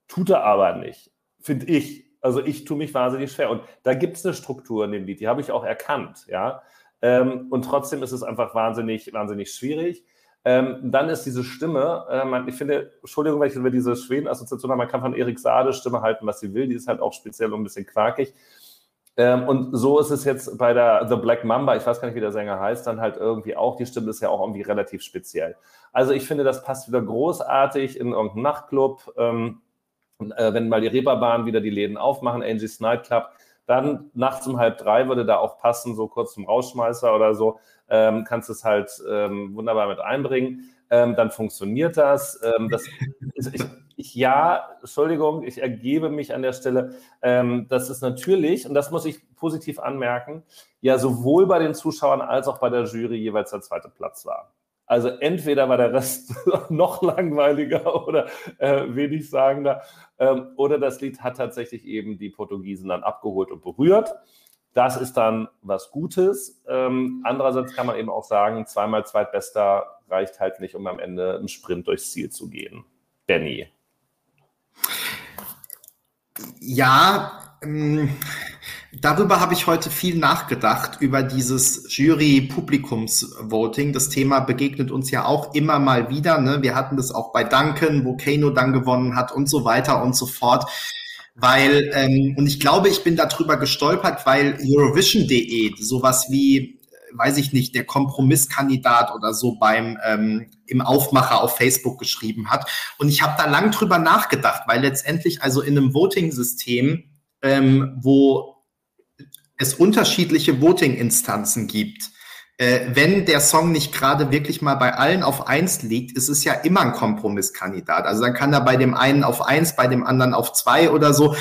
Tut er aber nicht, finde ich. Also ich tue mich wahnsinnig schwer. Und da gibt es eine Struktur in dem Lied, die habe ich auch erkannt, ja. Ähm, und trotzdem ist es einfach wahnsinnig, wahnsinnig schwierig. Ähm, dann ist diese Stimme, ähm, ich finde, Entschuldigung, weil ich über diese Schweden-Assoziation habe, man kann von Erik Sade Stimme halten, was sie will, die ist halt auch speziell und ein bisschen quakig. Ähm, und so ist es jetzt bei der The Black Mamba, ich weiß gar nicht, wie der Sänger heißt, dann halt irgendwie auch, die Stimme ist ja auch irgendwie relativ speziell. Also ich finde, das passt wieder großartig in irgendeinen Nachtclub, ähm, äh, wenn mal die Reeperbahn wieder die Läden aufmachen, Angie's Nightclub, dann nachts um halb drei würde da auch passen, so kurz zum Rausschmeißer oder so, ähm, kannst es halt ähm, wunderbar mit einbringen. Ähm, dann funktioniert das. Ähm, das ich, ich, ja, Entschuldigung, ich ergebe mich an der Stelle. Ähm, das ist natürlich, und das muss ich positiv anmerken, ja sowohl bei den Zuschauern als auch bei der Jury jeweils der zweite Platz war. Also entweder war der Rest noch langweiliger oder äh, wenig sagender, ähm, oder das Lied hat tatsächlich eben die Portugiesen dann abgeholt und berührt. Das ist dann was Gutes. Ähm, andererseits kann man eben auch sagen, zweimal Zweitbester reicht halt nicht, um am Ende einen Sprint durchs Ziel zu gehen. Benny. Ja, ähm, Darüber habe ich heute viel nachgedacht, über dieses Jury-Publikums-Voting. Das Thema begegnet uns ja auch immer mal wieder. Ne? Wir hatten das auch bei Duncan, wo Kano dann gewonnen hat und so weiter und so fort. weil, ähm, und ich glaube, ich bin darüber gestolpert, weil Eurovision.de sowas wie, weiß ich nicht, der Kompromisskandidat oder so beim ähm, im Aufmacher auf Facebook geschrieben hat. Und ich habe da lang drüber nachgedacht, weil letztendlich also in einem Voting-System, ähm, wo es unterschiedliche Voting-Instanzen gibt, äh, wenn der Song nicht gerade wirklich mal bei allen auf eins liegt, ist es ja immer ein Kompromisskandidat. Also dann kann er bei dem einen auf eins, bei dem anderen auf zwei oder so.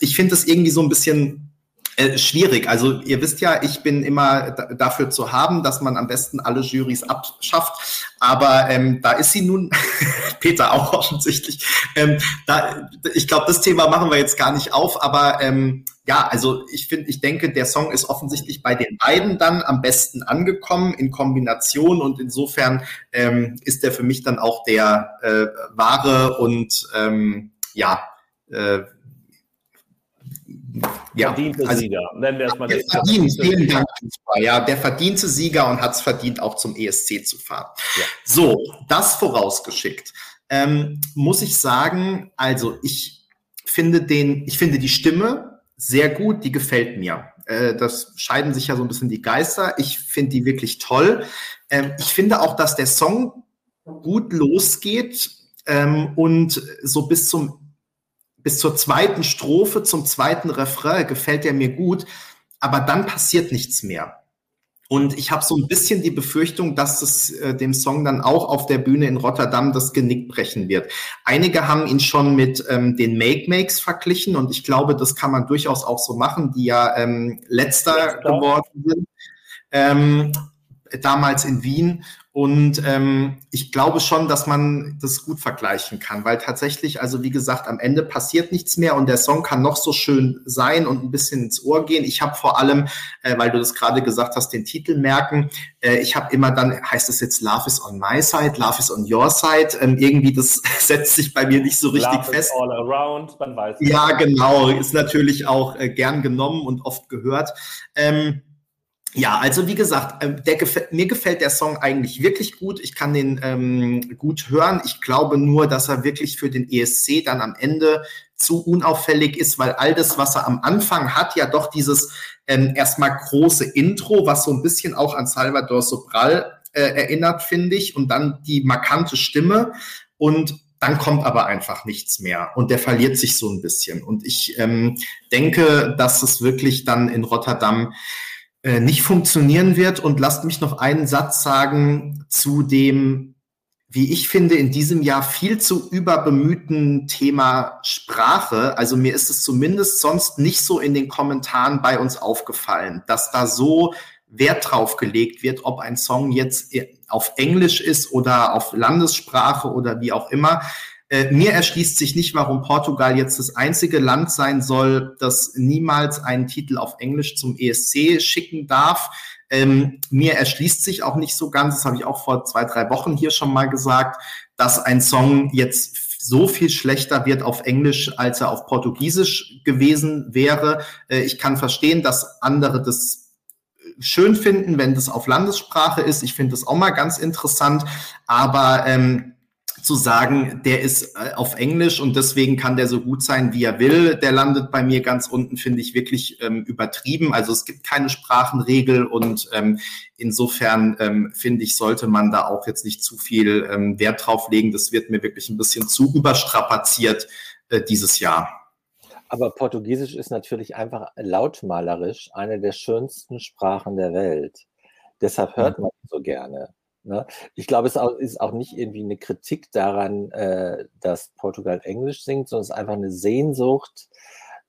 Ich finde es irgendwie so ein bisschen äh, schwierig. Also ihr wisst ja, ich bin immer dafür zu haben, dass man am besten alle Jurys abschafft. Aber ähm, da ist sie nun, Peter auch offensichtlich. Ähm, da, ich glaube, das Thema machen wir jetzt gar nicht auf. Aber ähm, ja, also ich finde, ich denke, der Song ist offensichtlich bei den beiden dann am besten angekommen in Kombination und insofern ähm, ist der für mich dann auch der äh, wahre und ähm, ja äh, ja, verdiente also, Sieger. Nennen wir es mal der verdient, vielen Dank. Ja, der verdiente Sieger und hat es verdient, auch zum ESC zu fahren. Ja. So, das vorausgeschickt. Ähm, muss ich sagen, also ich finde den, ich finde die Stimme sehr gut, die gefällt mir. Äh, das scheiden sich ja so ein bisschen die Geister. Ich finde die wirklich toll. Ähm, ich finde auch, dass der Song gut losgeht ähm, und so bis zum bis zur zweiten Strophe, zum zweiten Refrain gefällt er mir gut, aber dann passiert nichts mehr. Und ich habe so ein bisschen die Befürchtung, dass es äh, dem Song dann auch auf der Bühne in Rotterdam das Genick brechen wird. Einige haben ihn schon mit ähm, den Make-Makes verglichen und ich glaube, das kann man durchaus auch so machen, die ja ähm, letzter geworden sind. Ähm, damals in Wien. Und ähm, ich glaube schon, dass man das gut vergleichen kann, weil tatsächlich, also wie gesagt, am Ende passiert nichts mehr und der Song kann noch so schön sein und ein bisschen ins Ohr gehen. Ich habe vor allem, äh, weil du das gerade gesagt hast, den Titel merken. Äh, ich habe immer dann, heißt es jetzt Love is on my side, Love is on your side. Ähm, irgendwie, das setzt sich bei mir nicht so richtig Love fest. all around, man weiß. Ja, genau, ist natürlich auch äh, gern genommen und oft gehört. Ähm, ja, also wie gesagt, ähm, der gefällt, mir gefällt der Song eigentlich wirklich gut. Ich kann den ähm, gut hören. Ich glaube nur, dass er wirklich für den ESC dann am Ende zu unauffällig ist, weil all das, was er am Anfang hat, ja doch dieses ähm, erstmal große Intro, was so ein bisschen auch an Salvador Sobral äh, erinnert, finde ich, und dann die markante Stimme und dann kommt aber einfach nichts mehr und der verliert sich so ein bisschen. Und ich ähm, denke, dass es wirklich dann in Rotterdam äh, nicht funktionieren wird. Und lasst mich noch einen Satz sagen zu dem, wie ich finde, in diesem Jahr viel zu überbemühten Thema Sprache. Also mir ist es zumindest sonst nicht so in den Kommentaren bei uns aufgefallen, dass da so Wert drauf gelegt wird, ob ein Song jetzt auf Englisch ist oder auf Landessprache oder wie auch immer. Äh, mir erschließt sich nicht, warum Portugal jetzt das einzige Land sein soll, das niemals einen Titel auf Englisch zum ESC schicken darf. Ähm, mir erschließt sich auch nicht so ganz, das habe ich auch vor zwei, drei Wochen hier schon mal gesagt, dass ein Song jetzt so viel schlechter wird auf Englisch, als er auf Portugiesisch gewesen wäre. Äh, ich kann verstehen, dass andere das schön finden, wenn das auf Landessprache ist. Ich finde das auch mal ganz interessant, aber ähm, zu sagen, der ist äh, auf Englisch und deswegen kann der so gut sein, wie er will. Der landet bei mir ganz unten, finde ich wirklich ähm, übertrieben. Also es gibt keine Sprachenregel und ähm, insofern ähm, finde ich, sollte man da auch jetzt nicht zu viel ähm, Wert drauf legen. Das wird mir wirklich ein bisschen zu überstrapaziert äh, dieses Jahr. Aber Portugiesisch ist natürlich einfach lautmalerisch eine der schönsten Sprachen der Welt. Deshalb hört man so gerne. Ne? Ich glaube, es ist auch nicht irgendwie eine Kritik daran, äh, dass Portugal Englisch singt, sondern es ist einfach eine Sehnsucht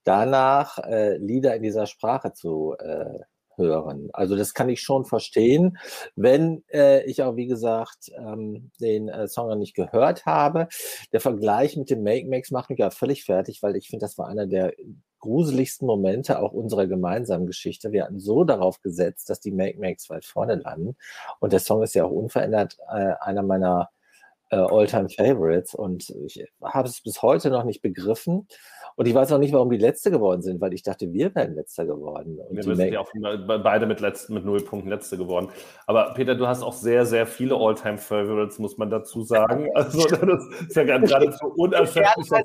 danach, äh, Lieder in dieser Sprache zu äh, hören. Also das kann ich schon verstehen, wenn äh, ich auch, wie gesagt, ähm, den äh, Song noch nicht gehört habe. Der Vergleich mit dem Make Makes macht mich ja völlig fertig, weil ich finde, das war einer der gruseligsten Momente auch unserer gemeinsamen Geschichte. Wir hatten so darauf gesetzt, dass die Make Makes weit vorne landen. Und der Song ist ja auch unverändert äh, einer meiner äh, All-Time Favorites. Und ich habe es bis heute noch nicht begriffen. Und ich weiß auch nicht, warum die Letzte geworden sind, weil ich dachte, wir wären Letzter geworden. Und wir sind ja auch beide mit, letzten, mit null Punkten Letzte geworden. Aber Peter, du hast auch sehr, sehr viele All-Time-Favorites, muss man dazu sagen. Also das ist ja geradezu unerschöpflicher.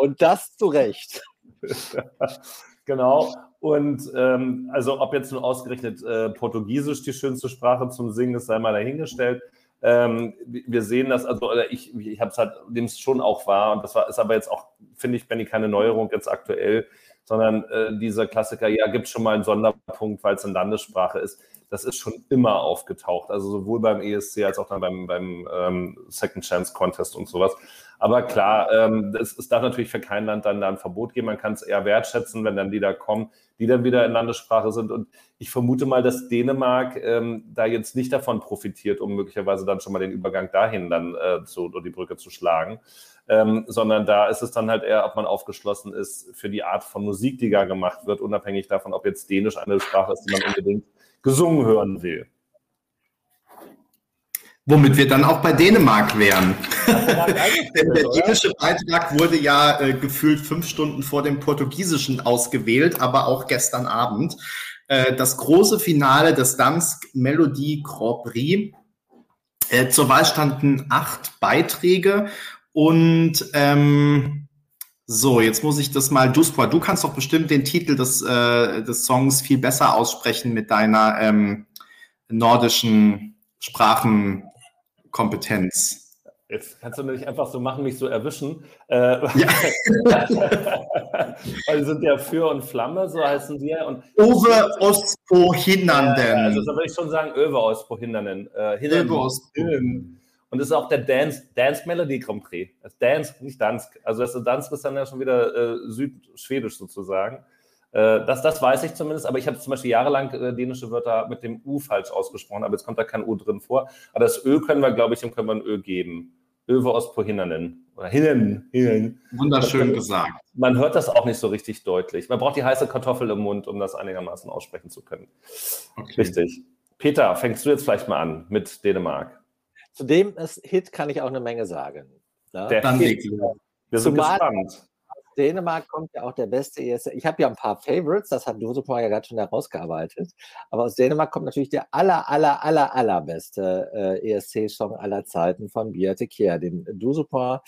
Und das zu Recht. genau. Und ähm, also ob jetzt nur ausgerechnet äh, Portugiesisch die schönste Sprache zum Singen ist, sei mal dahingestellt. Ähm, wir sehen das, also ich, ich habe es halt, dem es schon auch war, und das war, ist aber jetzt auch, finde ich, Benny, keine Neuerung jetzt aktuell, sondern äh, dieser Klassiker, ja, gibt schon mal einen Sonderpunkt, weil es eine Landessprache ist. Das ist schon immer aufgetaucht, also sowohl beim ESC als auch dann beim, beim ähm, Second Chance Contest und sowas. Aber klar, ähm, es, es, darf natürlich für kein Land dann da ein Verbot geben. Man kann es eher wertschätzen, wenn dann Lieder kommen, die dann wieder in Landessprache sind. Und ich vermute mal, dass Dänemark ähm, da jetzt nicht davon profitiert, um möglicherweise dann schon mal den Übergang dahin dann äh, zu, oder die Brücke zu schlagen. Ähm, sondern da ist es dann halt eher, ob man aufgeschlossen ist für die Art von Musik, die da gemacht wird, unabhängig davon, ob jetzt Dänisch eine Sprache ist, die man unbedingt gesungen hören will. Womit wir dann auch bei Dänemark wären. Denn der dänische Beitrag wurde ja äh, gefühlt fünf Stunden vor dem portugiesischen ausgewählt, aber auch gestern Abend. Äh, das große Finale des Dansk Melodie Grand Prix. Äh, zur Wahl standen acht Beiträge und ähm, so, jetzt muss ich das mal, Duspor, du kannst doch bestimmt den Titel des, äh, des Songs viel besser aussprechen mit deiner ähm, nordischen Sprachen. Kompetenz. Jetzt kannst du nicht einfach so machen, mich so erwischen. Äh, ja. Weil sie sind ja Für und Flamme, so heißen die ja. Und Uwe Ospo Hindernden. Äh, also da würde ich schon sagen, Öwe Ospo Hindernden. Äh, Hindernden. Und das ist auch der Dance, Dance Melody Grand Prix. Das Dance, nicht Dansk. Also das Dansk ist dann ja schon wieder äh, südschwedisch sozusagen. Äh, das, das weiß ich zumindest, aber ich habe zum Beispiel jahrelang äh, dänische Wörter mit dem U falsch ausgesprochen, aber jetzt kommt da kein U drin vor. Aber das Ö können wir, glaube ich, dem können wir ein Ö geben. Öwe Ospo Hinnernen. Oder Hinnen, Hinnen. Wunderschön man, gesagt. Man hört das auch nicht so richtig deutlich. Man braucht die heiße Kartoffel im Mund, um das einigermaßen aussprechen zu können. Okay. Richtig. Peter, fängst du jetzt vielleicht mal an mit Dänemark? Zu dem Hit kann ich auch eine Menge sagen. Ja? Der Dann Hit. Wir sind Zumal, gespannt. Dänemark kommt ja auch der beste ESC. Ich habe ja ein paar Favorites, das hat Dosopor ja gerade schon herausgearbeitet. Aber aus Dänemark kommt natürlich der aller, aller, aller, allerbeste äh, ESC-Song aller Zeiten von Beate Kier, dem Dosopor.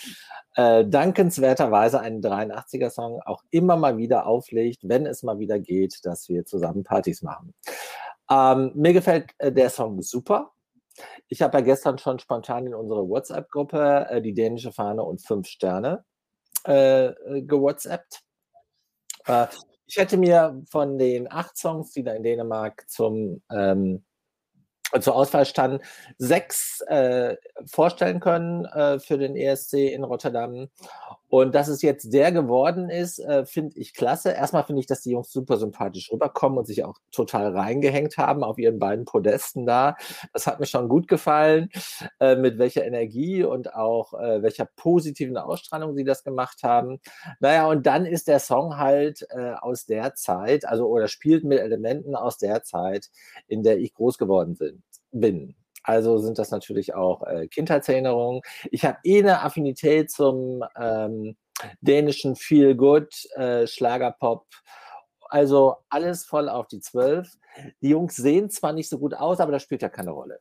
Äh, dankenswerterweise einen 83er-Song auch immer mal wieder auflegt, wenn es mal wieder geht, dass wir zusammen Partys machen. Ähm, mir gefällt äh, der Song super. Ich habe ja gestern schon spontan in unsere WhatsApp-Gruppe äh, die dänische Fahne und fünf Sterne äh, äh, gewhatsappt. Äh, ich hätte mir von den acht Songs, die da in Dänemark zum ähm, zur Auswahl standen, sechs äh, vorstellen können äh, für den ESC in Rotterdam. Und dass es jetzt der geworden ist, äh, finde ich klasse. Erstmal finde ich, dass die Jungs super sympathisch rüberkommen und sich auch total reingehängt haben auf ihren beiden Podesten da. Das hat mir schon gut gefallen, äh, mit welcher Energie und auch äh, welcher positiven Ausstrahlung sie das gemacht haben. Naja, und dann ist der Song halt äh, aus der Zeit, also oder spielt mit Elementen aus der Zeit, in der ich groß geworden bin. Also sind das natürlich auch äh, Kindheitserinnerungen. Ich habe eh eine Affinität zum ähm, dänischen Feel Good, äh, Schlagerpop. Also alles voll auf die Zwölf. Die Jungs sehen zwar nicht so gut aus, aber das spielt ja keine Rolle.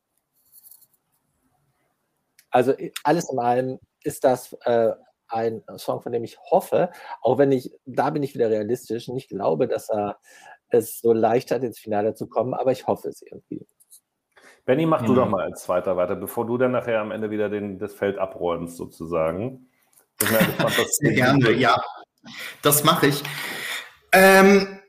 Also äh, alles in allem ist das äh, ein Song, von dem ich hoffe, auch wenn ich, da bin ich wieder realistisch, nicht glaube, dass er es so leicht hat, ins Finale zu kommen, aber ich hoffe es irgendwie. Benny, mach mhm. du doch mal als Zweiter weiter, bevor du dann nachher am Ende wieder den, das Feld abräumst, sozusagen. Sehr gerne, ja. Das mache ich. Ähm,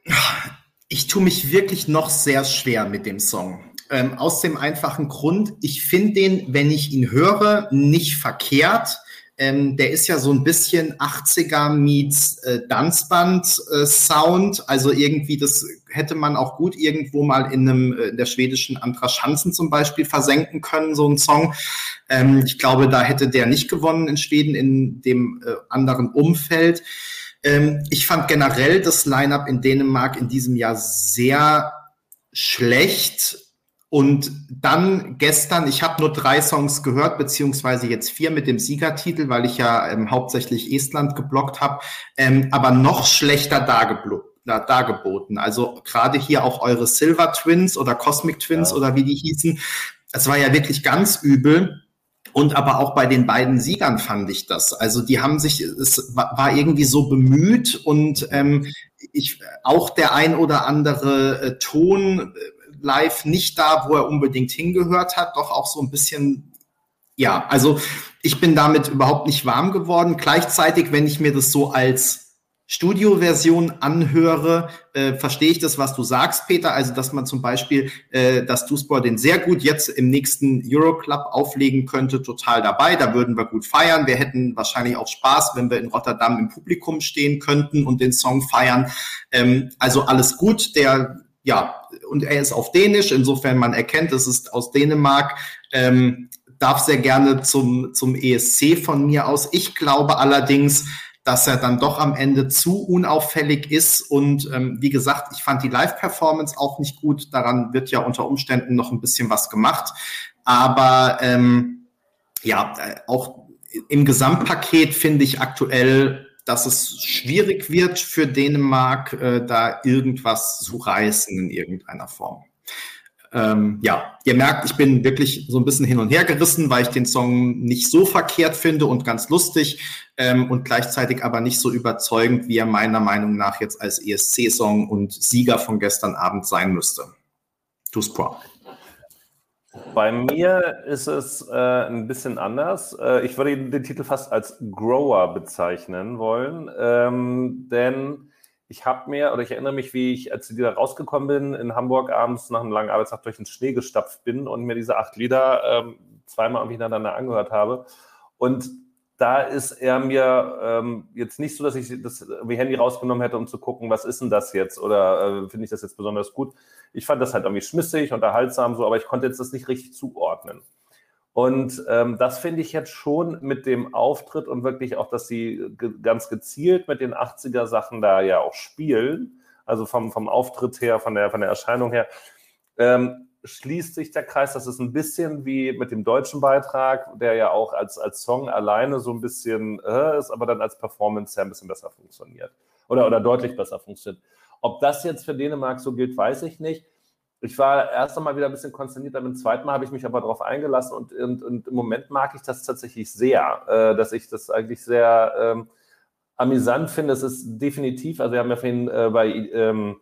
ich tue mich wirklich noch sehr schwer mit dem Song. Ähm, aus dem einfachen Grund, ich finde den, wenn ich ihn höre, nicht verkehrt. Ähm, der ist ja so ein bisschen 80er meets äh, Danzband-Sound. Äh, also irgendwie, das hätte man auch gut irgendwo mal in einem äh, in der schwedischen Antra Schanzen zum Beispiel versenken können, so ein Song. Ähm, ich glaube, da hätte der nicht gewonnen in Schweden in dem äh, anderen Umfeld. Ähm, ich fand generell das Line-up in Dänemark in diesem Jahr sehr schlecht und dann gestern, ich habe nur drei Songs gehört, beziehungsweise jetzt vier mit dem Siegertitel, weil ich ja ähm, hauptsächlich Estland geblockt habe, ähm, aber noch schlechter dargeboten. Also gerade hier auch eure Silver Twins oder Cosmic Twins ja. oder wie die hießen. Es war ja wirklich ganz übel. Und aber auch bei den beiden Siegern fand ich das. Also die haben sich, es war irgendwie so bemüht und ähm, ich auch der ein oder andere äh, Ton äh, live nicht da, wo er unbedingt hingehört hat, doch auch so ein bisschen ja, also ich bin damit überhaupt nicht warm geworden. Gleichzeitig, wenn ich mir das so als Studioversion anhöre, äh, verstehe ich das, was du sagst, Peter. Also, dass man zum Beispiel äh, das Duspor den sehr gut jetzt im nächsten Euroclub auflegen könnte, total dabei. Da würden wir gut feiern. Wir hätten wahrscheinlich auch Spaß, wenn wir in Rotterdam im Publikum stehen könnten und den Song feiern. Ähm, also alles gut. Der ja, und er ist auf Dänisch, insofern man erkennt, es ist aus Dänemark. Ähm, darf sehr gerne zum, zum ESC von mir aus. Ich glaube allerdings, dass er dann doch am Ende zu unauffällig ist. Und ähm, wie gesagt, ich fand die Live-Performance auch nicht gut. Daran wird ja unter Umständen noch ein bisschen was gemacht. Aber ähm, ja, äh, auch im Gesamtpaket finde ich aktuell, dass es schwierig wird für Dänemark, äh, da irgendwas zu reißen in irgendeiner Form ähm, ja, ihr merkt, ich bin wirklich so ein bisschen hin und her gerissen, weil ich den Song nicht so verkehrt finde und ganz lustig ähm, und gleichzeitig aber nicht so überzeugend, wie er meiner Meinung nach jetzt als ESC-Song und Sieger von gestern Abend sein müsste. Du Pro. Bei mir ist es äh, ein bisschen anders. Äh, ich würde den Titel fast als Grower bezeichnen wollen, ähm, denn ich habe mir, oder ich erinnere mich, wie ich, als ich wieder rausgekommen bin, in Hamburg abends nach einem langen Arbeitstag durch den Schnee gestapft bin und mir diese acht Lieder ähm, zweimal hintereinander angehört habe. Und da ist er mir ähm, jetzt nicht so, dass ich das wie Handy rausgenommen hätte, um zu gucken, was ist denn das jetzt oder äh, finde ich das jetzt besonders gut. Ich fand das halt irgendwie schmissig, unterhaltsam so, aber ich konnte jetzt das nicht richtig zuordnen. Und ähm, das finde ich jetzt schon mit dem Auftritt und wirklich auch, dass sie ge ganz gezielt mit den 80er Sachen da ja auch spielen, also vom, vom Auftritt her, von der, von der Erscheinung her, ähm, schließt sich der Kreis. Das ist ein bisschen wie mit dem deutschen Beitrag, der ja auch als, als Song alleine so ein bisschen äh, ist, aber dann als Performance ja ein bisschen besser funktioniert oder, oder deutlich besser funktioniert. Ob das jetzt für Dänemark so gilt, weiß ich nicht. Ich war erst einmal wieder ein bisschen konsterniert, beim zweiten Mal habe ich mich aber darauf eingelassen und, und, und, im Moment mag ich das tatsächlich sehr, äh, dass ich das eigentlich sehr ähm, amüsant finde. Es ist definitiv, also wir haben ja vorhin äh, bei, ähm,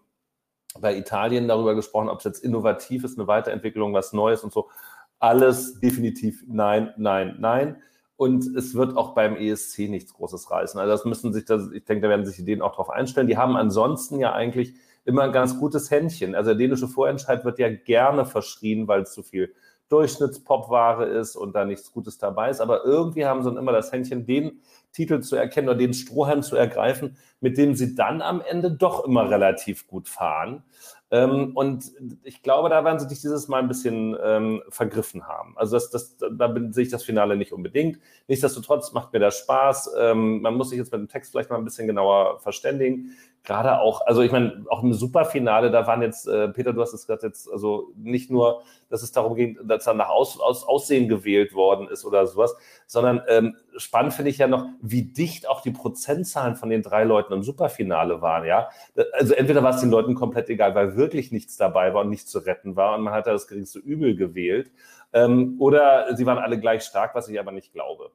bei Italien darüber gesprochen, ob es jetzt innovativ ist, eine Weiterentwicklung, was Neues und so. Alles definitiv nein, nein, nein. Und es wird auch beim ESC nichts Großes reißen. Also das müssen sich, das, ich denke, da werden sich die Dänen auch darauf einstellen. Die haben ansonsten ja eigentlich immer ein ganz gutes Händchen. Also der dänische Vorentscheid wird ja gerne verschrien, weil es zu viel Durchschnittspopware ist und da nichts Gutes dabei ist. Aber irgendwie haben sie dann immer das Händchen, den Titel zu erkennen oder den Strohhalm zu ergreifen, mit dem sie dann am Ende doch immer relativ gut fahren. Ähm, und ich glaube, da werden sie sich dieses Mal ein bisschen ähm, vergriffen haben. Also das, das, da sehe ich das Finale nicht unbedingt. Nichtsdestotrotz macht mir das Spaß. Ähm, man muss sich jetzt mit dem Text vielleicht mal ein bisschen genauer verständigen gerade auch, also ich meine, auch im Superfinale, da waren jetzt, äh, Peter, du hast es gerade jetzt, also nicht nur, dass es darum ging, dass er nach Aus, Aus, Aussehen gewählt worden ist oder sowas, sondern ähm, spannend finde ich ja noch, wie dicht auch die Prozentzahlen von den drei Leuten im Superfinale waren, ja. Also entweder war es den Leuten komplett egal, weil wirklich nichts dabei war und nichts zu retten war und man hat da das geringste Übel gewählt, ähm, oder sie waren alle gleich stark, was ich aber nicht glaube.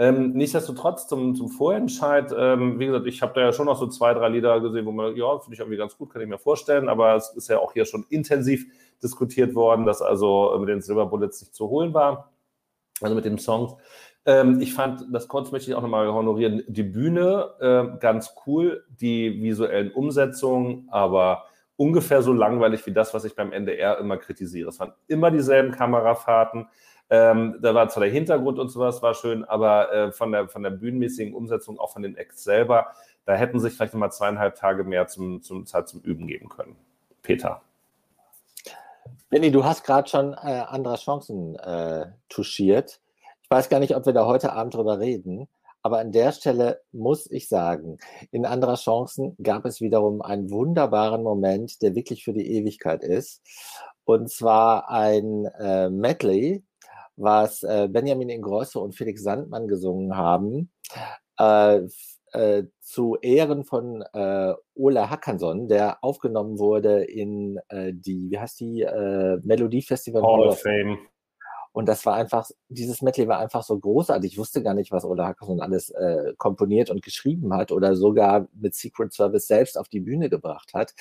Ähm, nichtsdestotrotz zum, zum Vorentscheid, ähm, wie gesagt, ich habe da ja schon noch so zwei, drei Lieder gesehen, wo man, ja, finde ich irgendwie ganz gut, kann ich mir vorstellen, aber es ist ja auch hier schon intensiv diskutiert worden, dass also mit den Silver Bullets nicht zu holen war, also mit den Songs. Ähm, ich fand, das kurz möchte ich auch nochmal honorieren, die Bühne äh, ganz cool, die visuellen Umsetzungen, aber ungefähr so langweilig wie das, was ich beim NDR immer kritisiere. Es waren immer dieselben Kamerafahrten, ähm, da war zwar der Hintergrund und sowas war schön, aber äh, von, der, von der bühnenmäßigen Umsetzung, auch von den Acts selber, da hätten sich vielleicht nochmal zweieinhalb Tage mehr zum, zum Zeit zum Üben geben können. Peter. Benny, du hast gerade schon äh, andere Chancen äh, touchiert. Ich weiß gar nicht, ob wir da heute Abend drüber reden, aber an der Stelle muss ich sagen, in anderer Chancen gab es wiederum einen wunderbaren Moment, der wirklich für die Ewigkeit ist. Und zwar ein äh, Medley was äh, Benjamin Ingrosso und Felix Sandmann gesungen haben, äh, äh, zu Ehren von äh, Ola Hackanson, der aufgenommen wurde in äh, die, wie heißt die, äh, Melodiefestival Hall of Fame. Und das war einfach, dieses Medley war einfach so großartig. Ich wusste gar nicht, was Ola Hackerson alles äh, komponiert und geschrieben hat oder sogar mit Secret Service selbst auf die Bühne gebracht hat.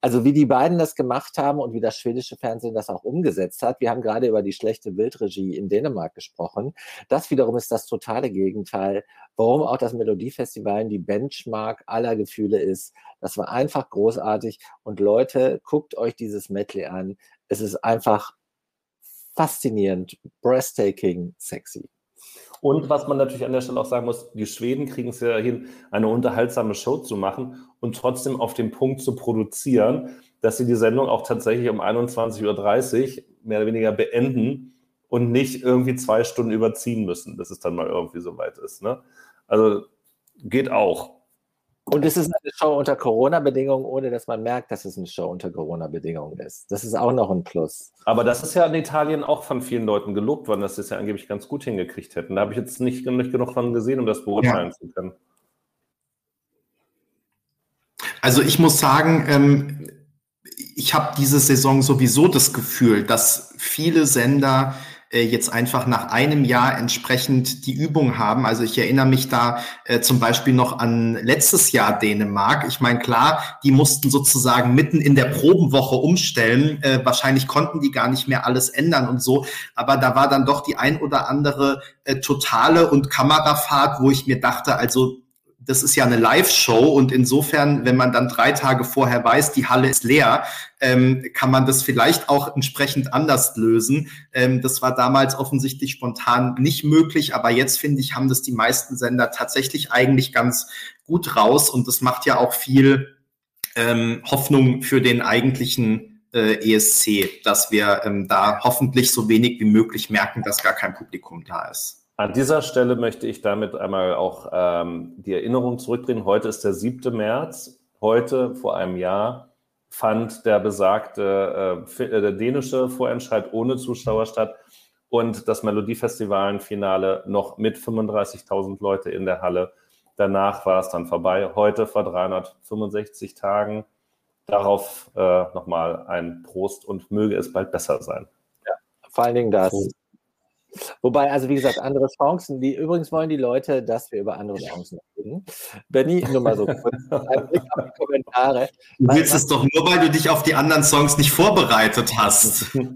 Also wie die beiden das gemacht haben und wie das schwedische Fernsehen das auch umgesetzt hat. Wir haben gerade über die schlechte Bildregie in Dänemark gesprochen. Das wiederum ist das totale Gegenteil, warum auch das Melodiefestival die Benchmark aller Gefühle ist. Das war einfach großartig. Und Leute, guckt euch dieses Medley an. Es ist einfach faszinierend, breathtaking, sexy. Und was man natürlich an der Stelle auch sagen muss, die Schweden kriegen es ja hin, eine unterhaltsame Show zu machen und trotzdem auf den Punkt zu produzieren, dass sie die Sendung auch tatsächlich um 21.30 Uhr mehr oder weniger beenden und nicht irgendwie zwei Stunden überziehen müssen, bis es dann mal irgendwie soweit ist. Ne? Also geht auch. Und es ist eine Show unter Corona-Bedingungen, ohne dass man merkt, dass es eine Show unter Corona-Bedingungen ist. Das ist auch noch ein Plus. Aber das ist ja in Italien auch von vielen Leuten gelobt worden, dass sie es ja angeblich ganz gut hingekriegt hätten. Da habe ich jetzt nicht, nicht genug von gesehen, um das beurteilen ja. zu können. Also ich muss sagen, ähm, ich habe diese Saison sowieso das Gefühl, dass viele Sender äh, jetzt einfach nach einem Jahr entsprechend die Übung haben. Also ich erinnere mich da äh, zum Beispiel noch an letztes Jahr Dänemark. Ich meine, klar, die mussten sozusagen mitten in der Probenwoche umstellen. Äh, wahrscheinlich konnten die gar nicht mehr alles ändern und so. Aber da war dann doch die ein oder andere äh, totale und Kamerafahrt, wo ich mir dachte, also das ist ja eine Live-Show und insofern, wenn man dann drei Tage vorher weiß, die Halle ist leer, ähm, kann man das vielleicht auch entsprechend anders lösen. Ähm, das war damals offensichtlich spontan nicht möglich, aber jetzt finde ich, haben das die meisten Sender tatsächlich eigentlich ganz gut raus und das macht ja auch viel ähm, Hoffnung für den eigentlichen äh, ESC, dass wir ähm, da hoffentlich so wenig wie möglich merken, dass gar kein Publikum da ist. An dieser Stelle möchte ich damit einmal auch ähm, die Erinnerung zurückbringen. Heute ist der 7. März. Heute, vor einem Jahr, fand der besagte äh, äh, der dänische Vorentscheid ohne Zuschauer statt und das Melodiefestival-Finale noch mit 35.000 Leute in der Halle. Danach war es dann vorbei. Heute vor 365 Tagen. Darauf äh, nochmal ein Prost und möge es bald besser sein. Ja, vor allen Dingen das. Wobei, also wie gesagt, andere Chancen. Die, übrigens wollen die Leute, dass wir über andere Chancen reden. Benny, nur mal so kurz. Ein Blick auf die Kommentare. Du willst es doch nur, weil du dich auf die anderen Songs nicht vorbereitet hast.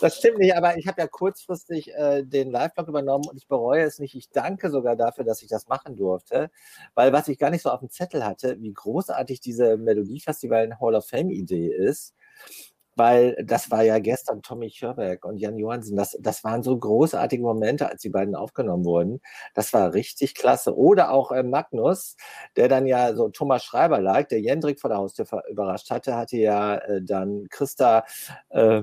Das stimmt nicht, aber ich habe ja kurzfristig äh, den Live-Blog übernommen und ich bereue es nicht. Ich danke sogar dafür, dass ich das machen durfte, weil was ich gar nicht so auf dem Zettel hatte, wie großartig diese Melodiefestival Hall of Fame-Idee ist weil das war ja gestern Tommy Schörberg und Jan Johansen. Das, das waren so großartige Momente, als die beiden aufgenommen wurden. Das war richtig klasse. Oder auch äh, Magnus, der dann ja so Thomas Schreiber lag, der Jendrik vor der Haustür überrascht hatte, hatte ja äh, dann Christa äh,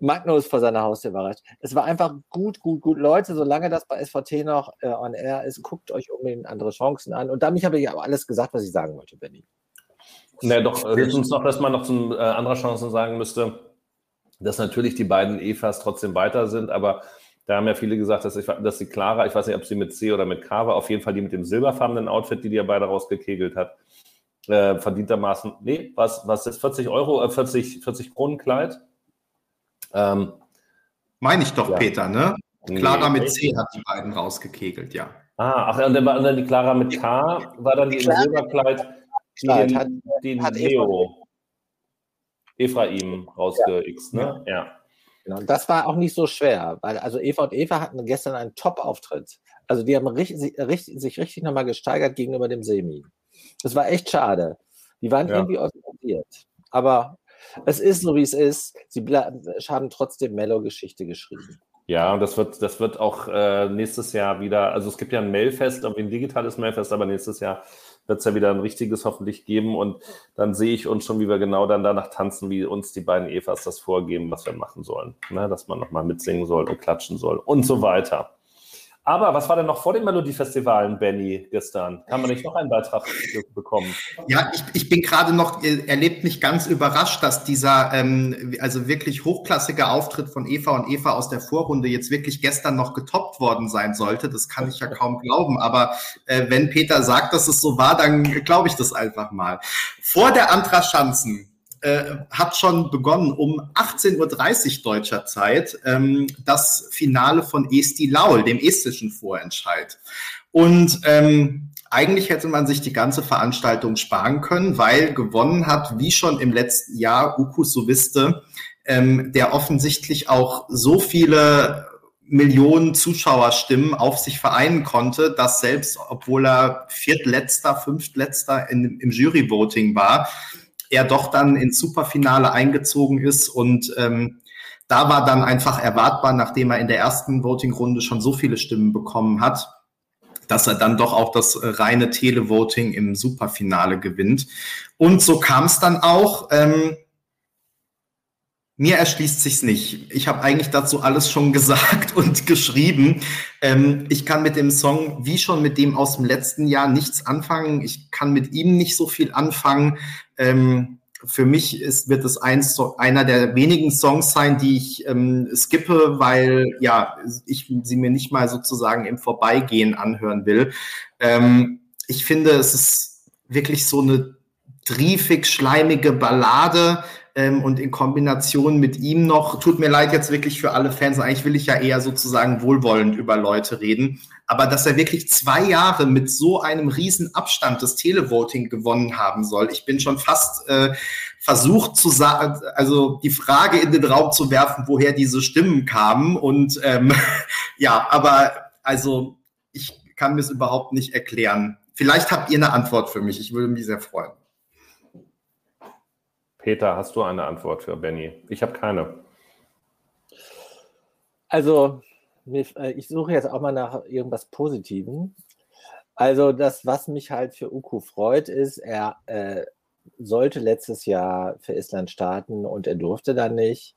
Magnus vor seiner Haustür überrascht. Es war einfach gut, gut, gut. Leute, solange das bei SVT noch äh, on air ist, guckt euch unbedingt andere Chancen an. Und damit habe ich aber alles gesagt, was ich sagen wollte, Benny. Na doch, höchstens noch, dass man noch zu äh, anderer Chancen sagen müsste, dass natürlich die beiden EFAs trotzdem weiter sind, aber da haben ja viele gesagt, dass, ich, dass die Clara, ich weiß nicht, ob sie mit C oder mit K war, auf jeden Fall die mit dem silberfarbenen Outfit, die die ja beide rausgekegelt hat, äh, verdientermaßen, nee, was, was ist 40 Euro, äh, 40, 40 Kronen Kleid? Ähm, Meine ich doch, ja. Peter, ne? Clara nee, mit C hat die beiden rausgekegelt, ja. Ah, ach, und dann, war, dann die Clara mit K, war dann die im Silberkleid den, hat, den hat Leo Ephraim rausgeixt, ja. ne? Ja. Genau. Das war auch nicht so schwer, weil also Eva und Eva hatten gestern einen Top-Auftritt. Also die haben richtig, richtig, sich richtig nochmal gesteigert gegenüber dem Semi. Das war echt schade. Die waren ja. irgendwie organisiert. Aber es ist so, wie es ist. Sie haben trotzdem Mellow-Geschichte geschrieben. Ja, und das wird, das wird auch äh, nächstes Jahr wieder, also es gibt ja ein Mailfest, ein digitales Mailfest, aber nächstes Jahr wird es ja wieder ein richtiges hoffentlich geben. Und dann sehe ich uns schon, wie wir genau dann danach tanzen, wie uns die beiden Evas das vorgeben, was wir machen sollen. Ne? Dass man nochmal mitsingen soll und klatschen soll und so weiter. Aber was war denn noch vor den Melodiefestivalen, Benny, gestern? Kann man nicht noch einen Beitrag bekommen? Ja, ich, ich bin gerade noch erlebt nicht ganz überrascht, dass dieser ähm, also wirklich hochklassige Auftritt von Eva und Eva aus der Vorrunde jetzt wirklich gestern noch getoppt worden sein sollte. Das kann ich ja kaum glauben. Aber äh, wenn Peter sagt, dass es so war, dann glaube ich das einfach mal. Vor der Antra Schanzen äh, hat schon begonnen um 18.30 Uhr deutscher Zeit ähm, das Finale von Esti Laul, dem estischen Vorentscheid. Und ähm, eigentlich hätte man sich die ganze Veranstaltung sparen können, weil gewonnen hat, wie schon im letzten Jahr, Uku Soviste, ähm, der offensichtlich auch so viele Millionen Zuschauerstimmen auf sich vereinen konnte, dass selbst, obwohl er viertletzter, fünftletzter in, im Juryvoting war, er doch dann ins Superfinale eingezogen ist und ähm, da war dann einfach erwartbar, nachdem er in der ersten Voting-Runde schon so viele Stimmen bekommen hat, dass er dann doch auch das reine Televoting im Superfinale gewinnt. Und so kam es dann auch. Ähm, mir erschließt sich's nicht. Ich habe eigentlich dazu alles schon gesagt und geschrieben. Ähm, ich kann mit dem Song, wie schon mit dem aus dem letzten Jahr, nichts anfangen. Ich kann mit ihm nicht so viel anfangen. Ähm, für mich ist, wird es ein, einer der wenigen Songs sein, die ich ähm, skippe, weil ja ich sie mir nicht mal sozusagen im Vorbeigehen anhören will. Ähm, ich finde, es ist wirklich so eine triefig schleimige Ballade ähm, und in Kombination mit ihm noch, tut mir leid jetzt wirklich für alle Fans, eigentlich will ich ja eher sozusagen wohlwollend über Leute reden, aber dass er wirklich zwei Jahre mit so einem riesen Abstand das Televoting gewonnen haben soll, ich bin schon fast äh, versucht zu sagen, also die Frage in den Raum zu werfen, woher diese Stimmen kamen und ähm, ja, aber also ich kann mir es überhaupt nicht erklären. Vielleicht habt ihr eine Antwort für mich. Ich würde mich sehr freuen. Peter, hast du eine Antwort für Benny? Ich habe keine. Also, äh, ich suche jetzt auch mal nach irgendwas Positivem. Also, das, was mich halt für Uku freut, ist, er äh, sollte letztes Jahr für Island starten und er durfte dann nicht.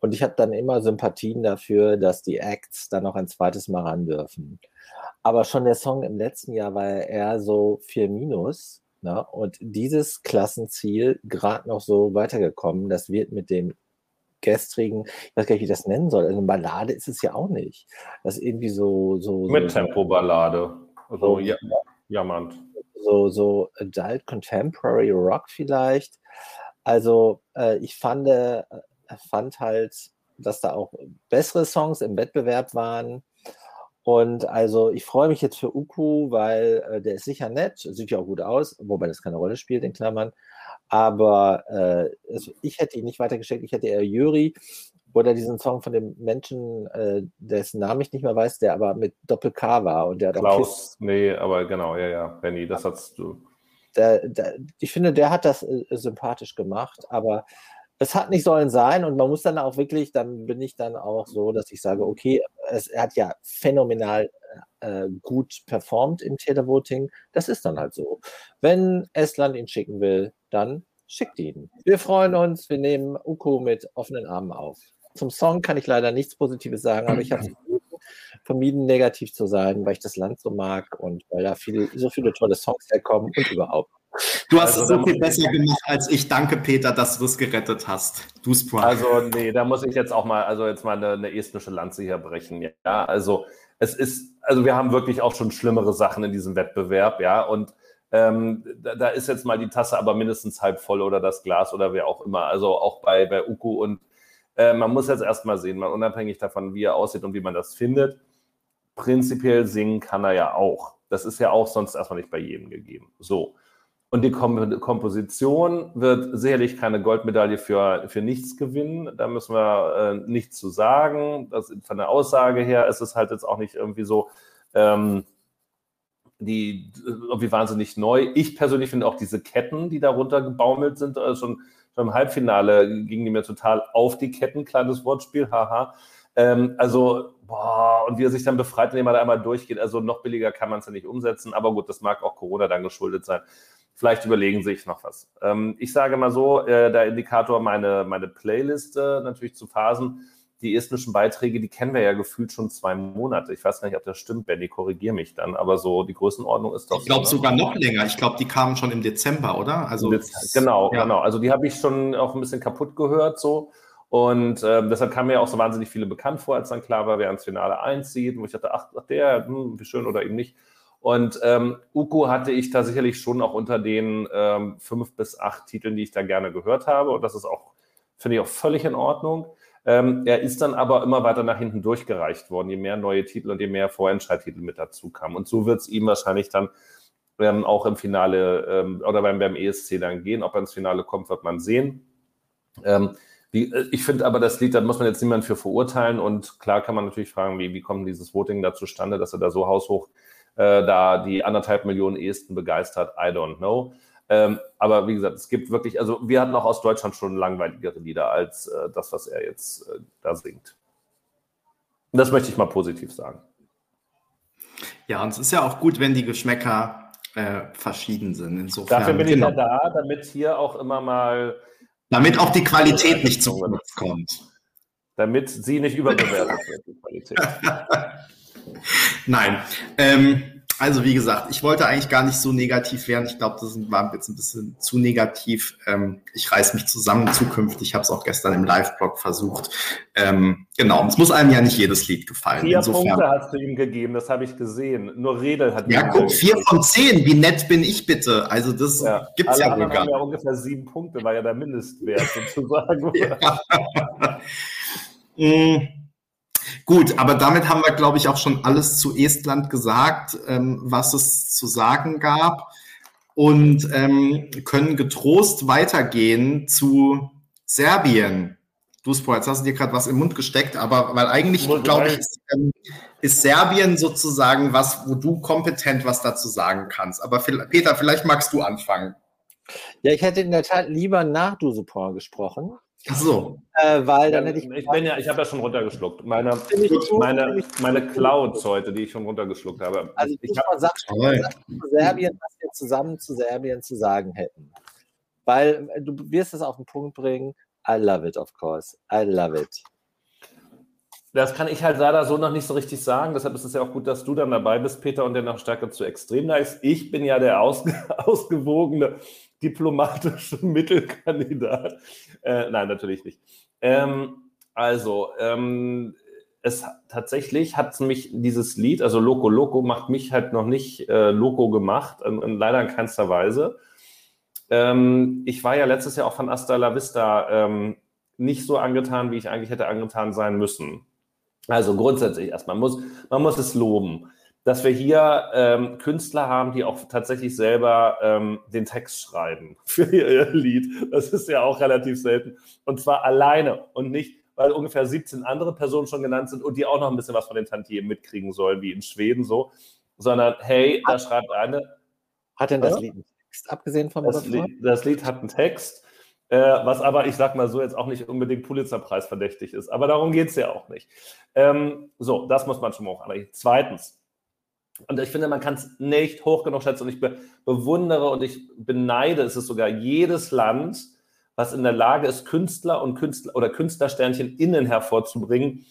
Und ich habe dann immer Sympathien dafür, dass die Acts dann noch ein zweites Mal ran dürfen. Aber schon der Song im letzten Jahr war eher so 4 minus. Ne? Und dieses Klassenziel gerade noch so weitergekommen, das wird mit dem gestrigen, ich weiß gar nicht, wie ich das nennen soll. Also eine Ballade ist es ja auch nicht. Das ist irgendwie so. so mit so, Tempo-Ballade. So, ja, jammernd. So, so Adult Contemporary Rock vielleicht. Also äh, ich fand, äh, fand halt, dass da auch bessere Songs im Wettbewerb waren. Und also ich freue mich jetzt für Uku, weil äh, der ist sicher nett, sieht ja auch gut aus, wobei das keine Rolle spielt in Klammern. Aber äh, es, ich hätte ihn nicht weitergeschickt, ich hätte eher Juri oder diesen Song von dem Menschen, äh, dessen Namen ich nicht mehr weiß, der aber mit Doppel-K war. Und der Klaus, nee, aber genau, ja, ja, Benny, das hast du. Der, der, ich finde, der hat das äh, sympathisch gemacht, aber es hat nicht sollen sein und man muss dann auch wirklich, dann bin ich dann auch so, dass ich sage, okay, es, hat ja phänomenal äh, gut performt im Televoting. Das ist dann halt so. Wenn Estland ihn schicken will, dann schickt ihn. Wir freuen uns, wir nehmen Uko mit offenen Armen auf. Zum Song kann ich leider nichts Positives sagen, aber ich habe vermieden, negativ zu sein, weil ich das Land so mag und weil da viele, so viele tolle Songs herkommen und überhaupt. Du hast also, es so viel besser gemacht als ich. Danke, Peter, dass du das gerettet hast. Du Sprite. Also, nee, da muss ich jetzt auch mal, also jetzt mal eine, eine estnische Lanze hier brechen. Ja, also es ist, also wir haben wirklich auch schon schlimmere Sachen in diesem Wettbewerb, ja, und ähm, da, da, ist jetzt mal die Tasse aber mindestens halb voll oder das Glas oder wer auch immer. Also auch bei, bei Uku und äh, man muss jetzt erstmal sehen, mal unabhängig davon, wie er aussieht und wie man das findet. Prinzipiell singen kann er ja auch. Das ist ja auch sonst erstmal nicht bei jedem gegeben. So. Und die Kom Komposition wird sicherlich keine Goldmedaille für, für nichts gewinnen. Da müssen wir äh, nichts zu sagen. Das, von der Aussage her ist es halt jetzt auch nicht irgendwie so, ähm, die irgendwie wahnsinnig neu. Ich persönlich finde auch diese Ketten, die darunter gebaumelt sind, also schon, im Halbfinale gingen die mir total auf die Ketten. Kleines Wortspiel, haha. Ähm, also, boah, und wie er sich dann befreit, indem er da einmal durchgeht. Also noch billiger kann man es ja nicht umsetzen. Aber gut, das mag auch Corona dann geschuldet sein. Vielleicht überlegen Sie sich noch was. Ähm, ich sage mal so, äh, der Indikator meine, meine Playliste natürlich zu Phasen. Die estnischen Beiträge, die kennen wir ja gefühlt schon zwei Monate. Ich weiß gar nicht, ob das stimmt, Benny, korrigiere mich dann, aber so die Größenordnung ist doch. Ich glaube so, ne? sogar noch länger. Ich glaube, die kamen schon im Dezember, oder? Also genau, ja. genau. Also die habe ich schon auch ein bisschen kaputt gehört so. Und ähm, deshalb kam mir auch so wahnsinnig viele bekannt vor, als dann klar war, wer ins Finale einzieht. Und ich dachte, ach, ach der, hm, wie schön oder eben nicht. Und ähm, Uku hatte ich da sicherlich schon auch unter den ähm, fünf bis acht Titeln, die ich da gerne gehört habe. Und das ist auch, finde ich, auch völlig in Ordnung. Ähm, er ist dann aber immer weiter nach hinten durchgereicht worden, je mehr neue Titel und je mehr Vorentscheidtitel mit dazu kamen. Und so wird es ihm wahrscheinlich dann ähm, auch im Finale ähm, oder beim, beim ESC dann gehen. Ob er ins Finale kommt, wird man sehen. Ähm, wie, äh, ich finde aber das Lied, da muss man jetzt niemand für verurteilen. Und klar kann man natürlich fragen, wie, wie kommt dieses Voting da zustande, dass er da so haushoch äh, da die anderthalb Millionen Esten begeistert? I don't know. Ähm, aber wie gesagt, es gibt wirklich, also wir hatten auch aus Deutschland schon langweiligere Lieder als äh, das, was er jetzt äh, da singt. Und das möchte ich mal positiv sagen. Ja, und es ist ja auch gut, wenn die Geschmäcker äh, verschieden sind. Insofern, Dafür bin genau. ich ja da, damit hier auch immer mal. Damit auch die Qualität nicht zu kurz kommt. Damit sie nicht überbewertet wird, die Qualität. Nein. Ähm, also wie gesagt, ich wollte eigentlich gar nicht so negativ werden. Ich glaube, das war jetzt ein bisschen zu negativ. Ähm, ich reiß mich zusammen zukünftig. Ich habe es auch gestern im Live-Blog versucht. Ähm, genau, es muss einem ja nicht jedes Lied gefallen. Vier Insofern, Punkte hast du ihm gegeben, das habe ich gesehen. Nur Redel hat Ja, guck, vier von zehn. Wie nett bin ich bitte? Also das ja. gibt es ja wohl gar nicht. ja ungefähr sieben Punkte, war ja der Mindestwert sozusagen. ja. mm. Gut, aber damit haben wir, glaube ich, auch schon alles zu Estland gesagt, ähm, was es zu sagen gab und ähm, können getrost weitergehen zu Serbien. Du, Sport, jetzt hast du dir gerade was im Mund gesteckt, aber weil eigentlich, glaube ich, ist, ähm, ist, Serbien sozusagen was, wo du kompetent was dazu sagen kannst. Aber Peter, vielleicht magst du anfangen. Ja, ich hätte in der Tat lieber nach Dusupor gesprochen. Ach so. Äh, weil dann hätte ich. Ich bin ja, ich habe ja schon runtergeschluckt. Meine, meine, meine Clouds heute, die ich schon runtergeschluckt habe. Also ich habe gesagt, zu Serbien, was wir zusammen zu Serbien zu sagen hätten. Weil äh, du wirst es auf den Punkt bringen. I love it, of course. I love it. Das kann ich halt leider so noch nicht so richtig sagen. Deshalb ist es ja auch gut, dass du dann dabei bist, Peter, und der noch stärker zu extrem neigst. Ich bin ja der ausge ausgewogene diplomatische Mittelkandidat. Äh, nein, natürlich nicht. Ähm, also, ähm, es tatsächlich hat mich dieses Lied, also Loco Loco, macht mich halt noch nicht äh, Loco gemacht, in, in, leider in keinster Weise. Ähm, ich war ja letztes Jahr auch von Asta La Vista ähm, nicht so angetan, wie ich eigentlich hätte angetan sein müssen. Also grundsätzlich erstmal muss man muss es loben dass wir hier ähm, Künstler haben, die auch tatsächlich selber ähm, den Text schreiben für ihr Lied. Das ist ja auch relativ selten. Und zwar alleine und nicht, weil ungefähr 17 andere Personen schon genannt sind und die auch noch ein bisschen was von den Tantiemen mitkriegen sollen, wie in Schweden so. Sondern, hey, da schreibt eine. Hat denn das ja? Lied einen Text, abgesehen von das Lied, das Lied hat einen Text. Äh, was aber, ich sag mal so, jetzt auch nicht unbedingt Pulitzerpreis verdächtig ist. Aber darum geht es ja auch nicht. Ähm, so, das muss man schon mal auch anrechnen. Zweitens, und ich finde, man kann es nicht hoch genug schätzen. Und ich be bewundere und ich beneide, es ist sogar jedes Land, was in der Lage ist, Künstler und Künstler oder Künstlersternchen innen hervorzubringen,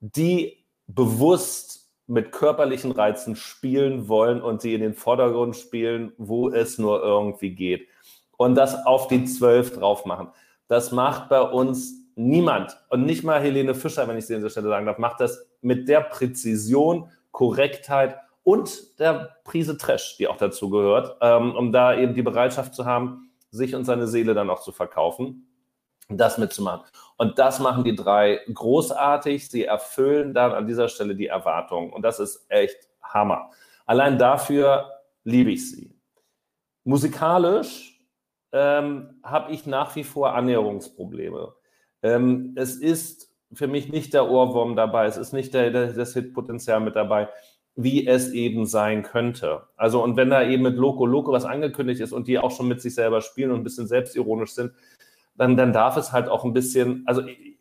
die bewusst mit körperlichen Reizen spielen wollen und sie in den Vordergrund spielen, wo es nur irgendwie geht. Und das auf die Zwölf drauf machen. Das macht bei uns niemand. Und nicht mal Helene Fischer, wenn ich sie an dieser Stelle sagen darf, macht das mit der Präzision, Korrektheit und der Prise Trash, die auch dazu gehört, ähm, um da eben die Bereitschaft zu haben, sich und seine Seele dann auch zu verkaufen, das mitzumachen. Und das machen die drei großartig. Sie erfüllen dann an dieser Stelle die Erwartungen. Und das ist echt Hammer. Allein dafür liebe ich sie. Musikalisch ähm, habe ich nach wie vor Annäherungsprobleme. Ähm, es ist für mich nicht der Ohrwurm dabei, es ist nicht der, der, das Hitpotenzial mit dabei wie es eben sein könnte. Also, und wenn da eben mit Loco Loco was angekündigt ist und die auch schon mit sich selber spielen und ein bisschen selbstironisch sind, dann, dann darf es halt auch ein bisschen, also ich,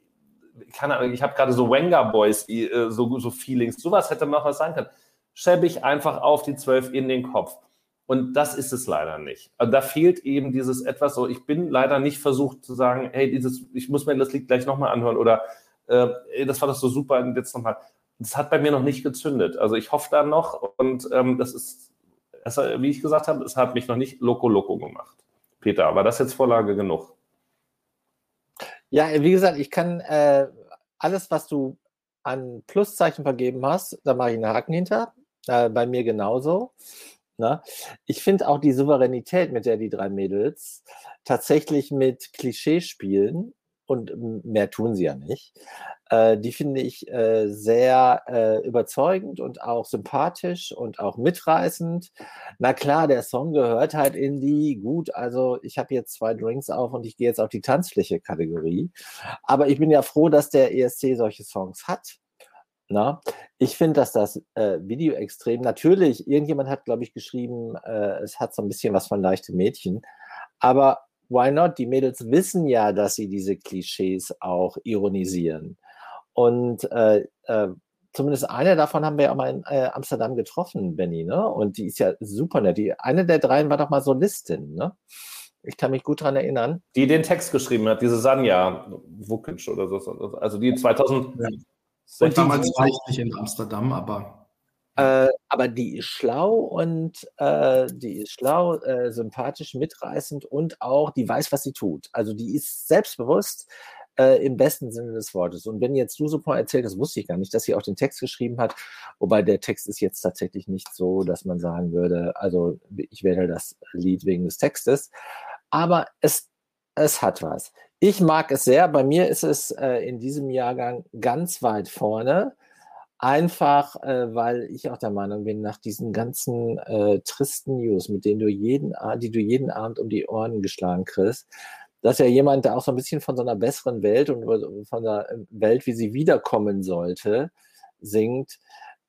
kann, ich habe gerade so Wenger Boys, äh, so, so Feelings, sowas hätte man auch was sagen können. Schäbig einfach auf die Zwölf in den Kopf. Und das ist es leider nicht. Also da fehlt eben dieses etwas so, ich bin leider nicht versucht zu sagen, hey, dieses, ich muss mir das Lied gleich nochmal anhören oder äh, das war das so super, jetzt nochmal das hat bei mir noch nicht gezündet. Also ich hoffe da noch und ähm, das ist, wie ich gesagt habe, es hat mich noch nicht loco loco gemacht. Peter, war das jetzt Vorlage genug? Ja, wie gesagt, ich kann äh, alles, was du an Pluszeichen vergeben hast, da mache ich einen Haken hinter. äh, bei mir genauso. Ne? Ich finde auch die Souveränität, mit der die drei Mädels tatsächlich mit Klischees spielen, und mehr tun sie ja nicht, äh, die finde ich äh, sehr äh, überzeugend und auch sympathisch und auch mitreißend. Na klar, der Song gehört halt in die, gut, also ich habe jetzt zwei Drinks auf und ich gehe jetzt auf die Tanzfläche-Kategorie. Aber ich bin ja froh, dass der ESC solche Songs hat. Na, ich finde, dass das äh, Video extrem, natürlich, irgendjemand hat, glaube ich, geschrieben, äh, es hat so ein bisschen was von leichte Mädchen, aber why not? Die Mädels wissen ja, dass sie diese Klischees auch ironisieren. Und äh, äh, zumindest eine davon haben wir ja auch mal in äh, Amsterdam getroffen, Benny, ne? Und die ist ja super nett. Die, eine der dreien war doch mal Solistin, ne? Ich kann mich gut daran erinnern. Die den Text geschrieben hat, diese Sanja Vukic oder so. Also die 2000. Ja. Und damals war ich nicht in Amsterdam, aber. Äh, aber die ist schlau und äh, die ist schlau, äh, sympathisch, mitreißend und auch, die weiß, was sie tut. Also die ist selbstbewusst äh, im besten Sinne des Wortes. Und wenn jetzt du so erzählt, das wusste ich gar nicht, dass sie auch den Text geschrieben hat, wobei der Text ist jetzt tatsächlich nicht so, dass man sagen würde, also ich wähle das Lied wegen des Textes, aber es, es hat was. Ich mag es sehr. Bei mir ist es äh, in diesem Jahrgang ganz weit vorne. Einfach, äh, weil ich auch der Meinung bin, nach diesen ganzen äh, tristen News, mit denen du jeden, die du jeden Abend um die Ohren geschlagen kriegst, dass ja jemand, der auch so ein bisschen von so einer besseren Welt und von der Welt, wie sie wiederkommen sollte, singt,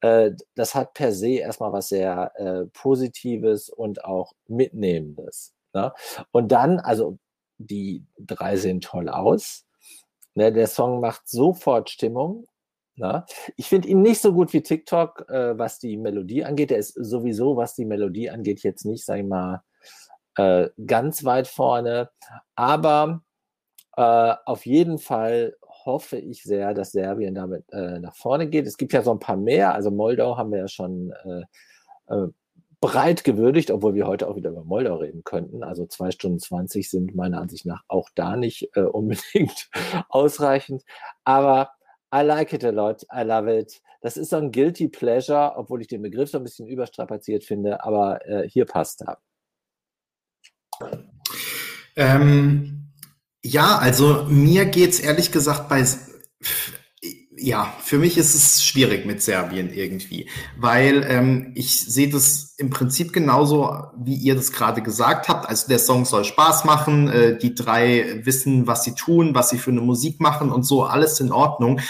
äh, das hat per se erstmal was sehr äh, Positives und auch Mitnehmendes. Ne? Und dann, also die drei sehen toll aus. Ne? Der Song macht sofort Stimmung. Ne? Ich finde ihn nicht so gut wie TikTok, äh, was die Melodie angeht. Der ist sowieso, was die Melodie angeht, jetzt nicht, sag ich mal, äh, ganz weit vorne. Aber äh, auf jeden Fall hoffe ich sehr, dass Serbien damit äh, nach vorne geht. Es gibt ja so ein paar mehr. Also Moldau haben wir ja schon äh, äh, breit gewürdigt, obwohl wir heute auch wieder über Moldau reden könnten. Also zwei Stunden 20 sind meiner Ansicht nach auch da nicht unbedingt ausreichend. Aber I like it a lot, I love it. Das ist so ein guilty pleasure, obwohl ich den Begriff so ein bisschen überstrapaziert finde, aber äh, hier passt er. Ähm, ja, also mir geht es ehrlich gesagt bei ja, für mich ist es schwierig mit Serbien irgendwie, weil ähm, ich sehe das im Prinzip genauso, wie ihr das gerade gesagt habt. Also der Song soll Spaß machen, äh, die drei wissen, was sie tun, was sie für eine Musik machen und so, alles in Ordnung.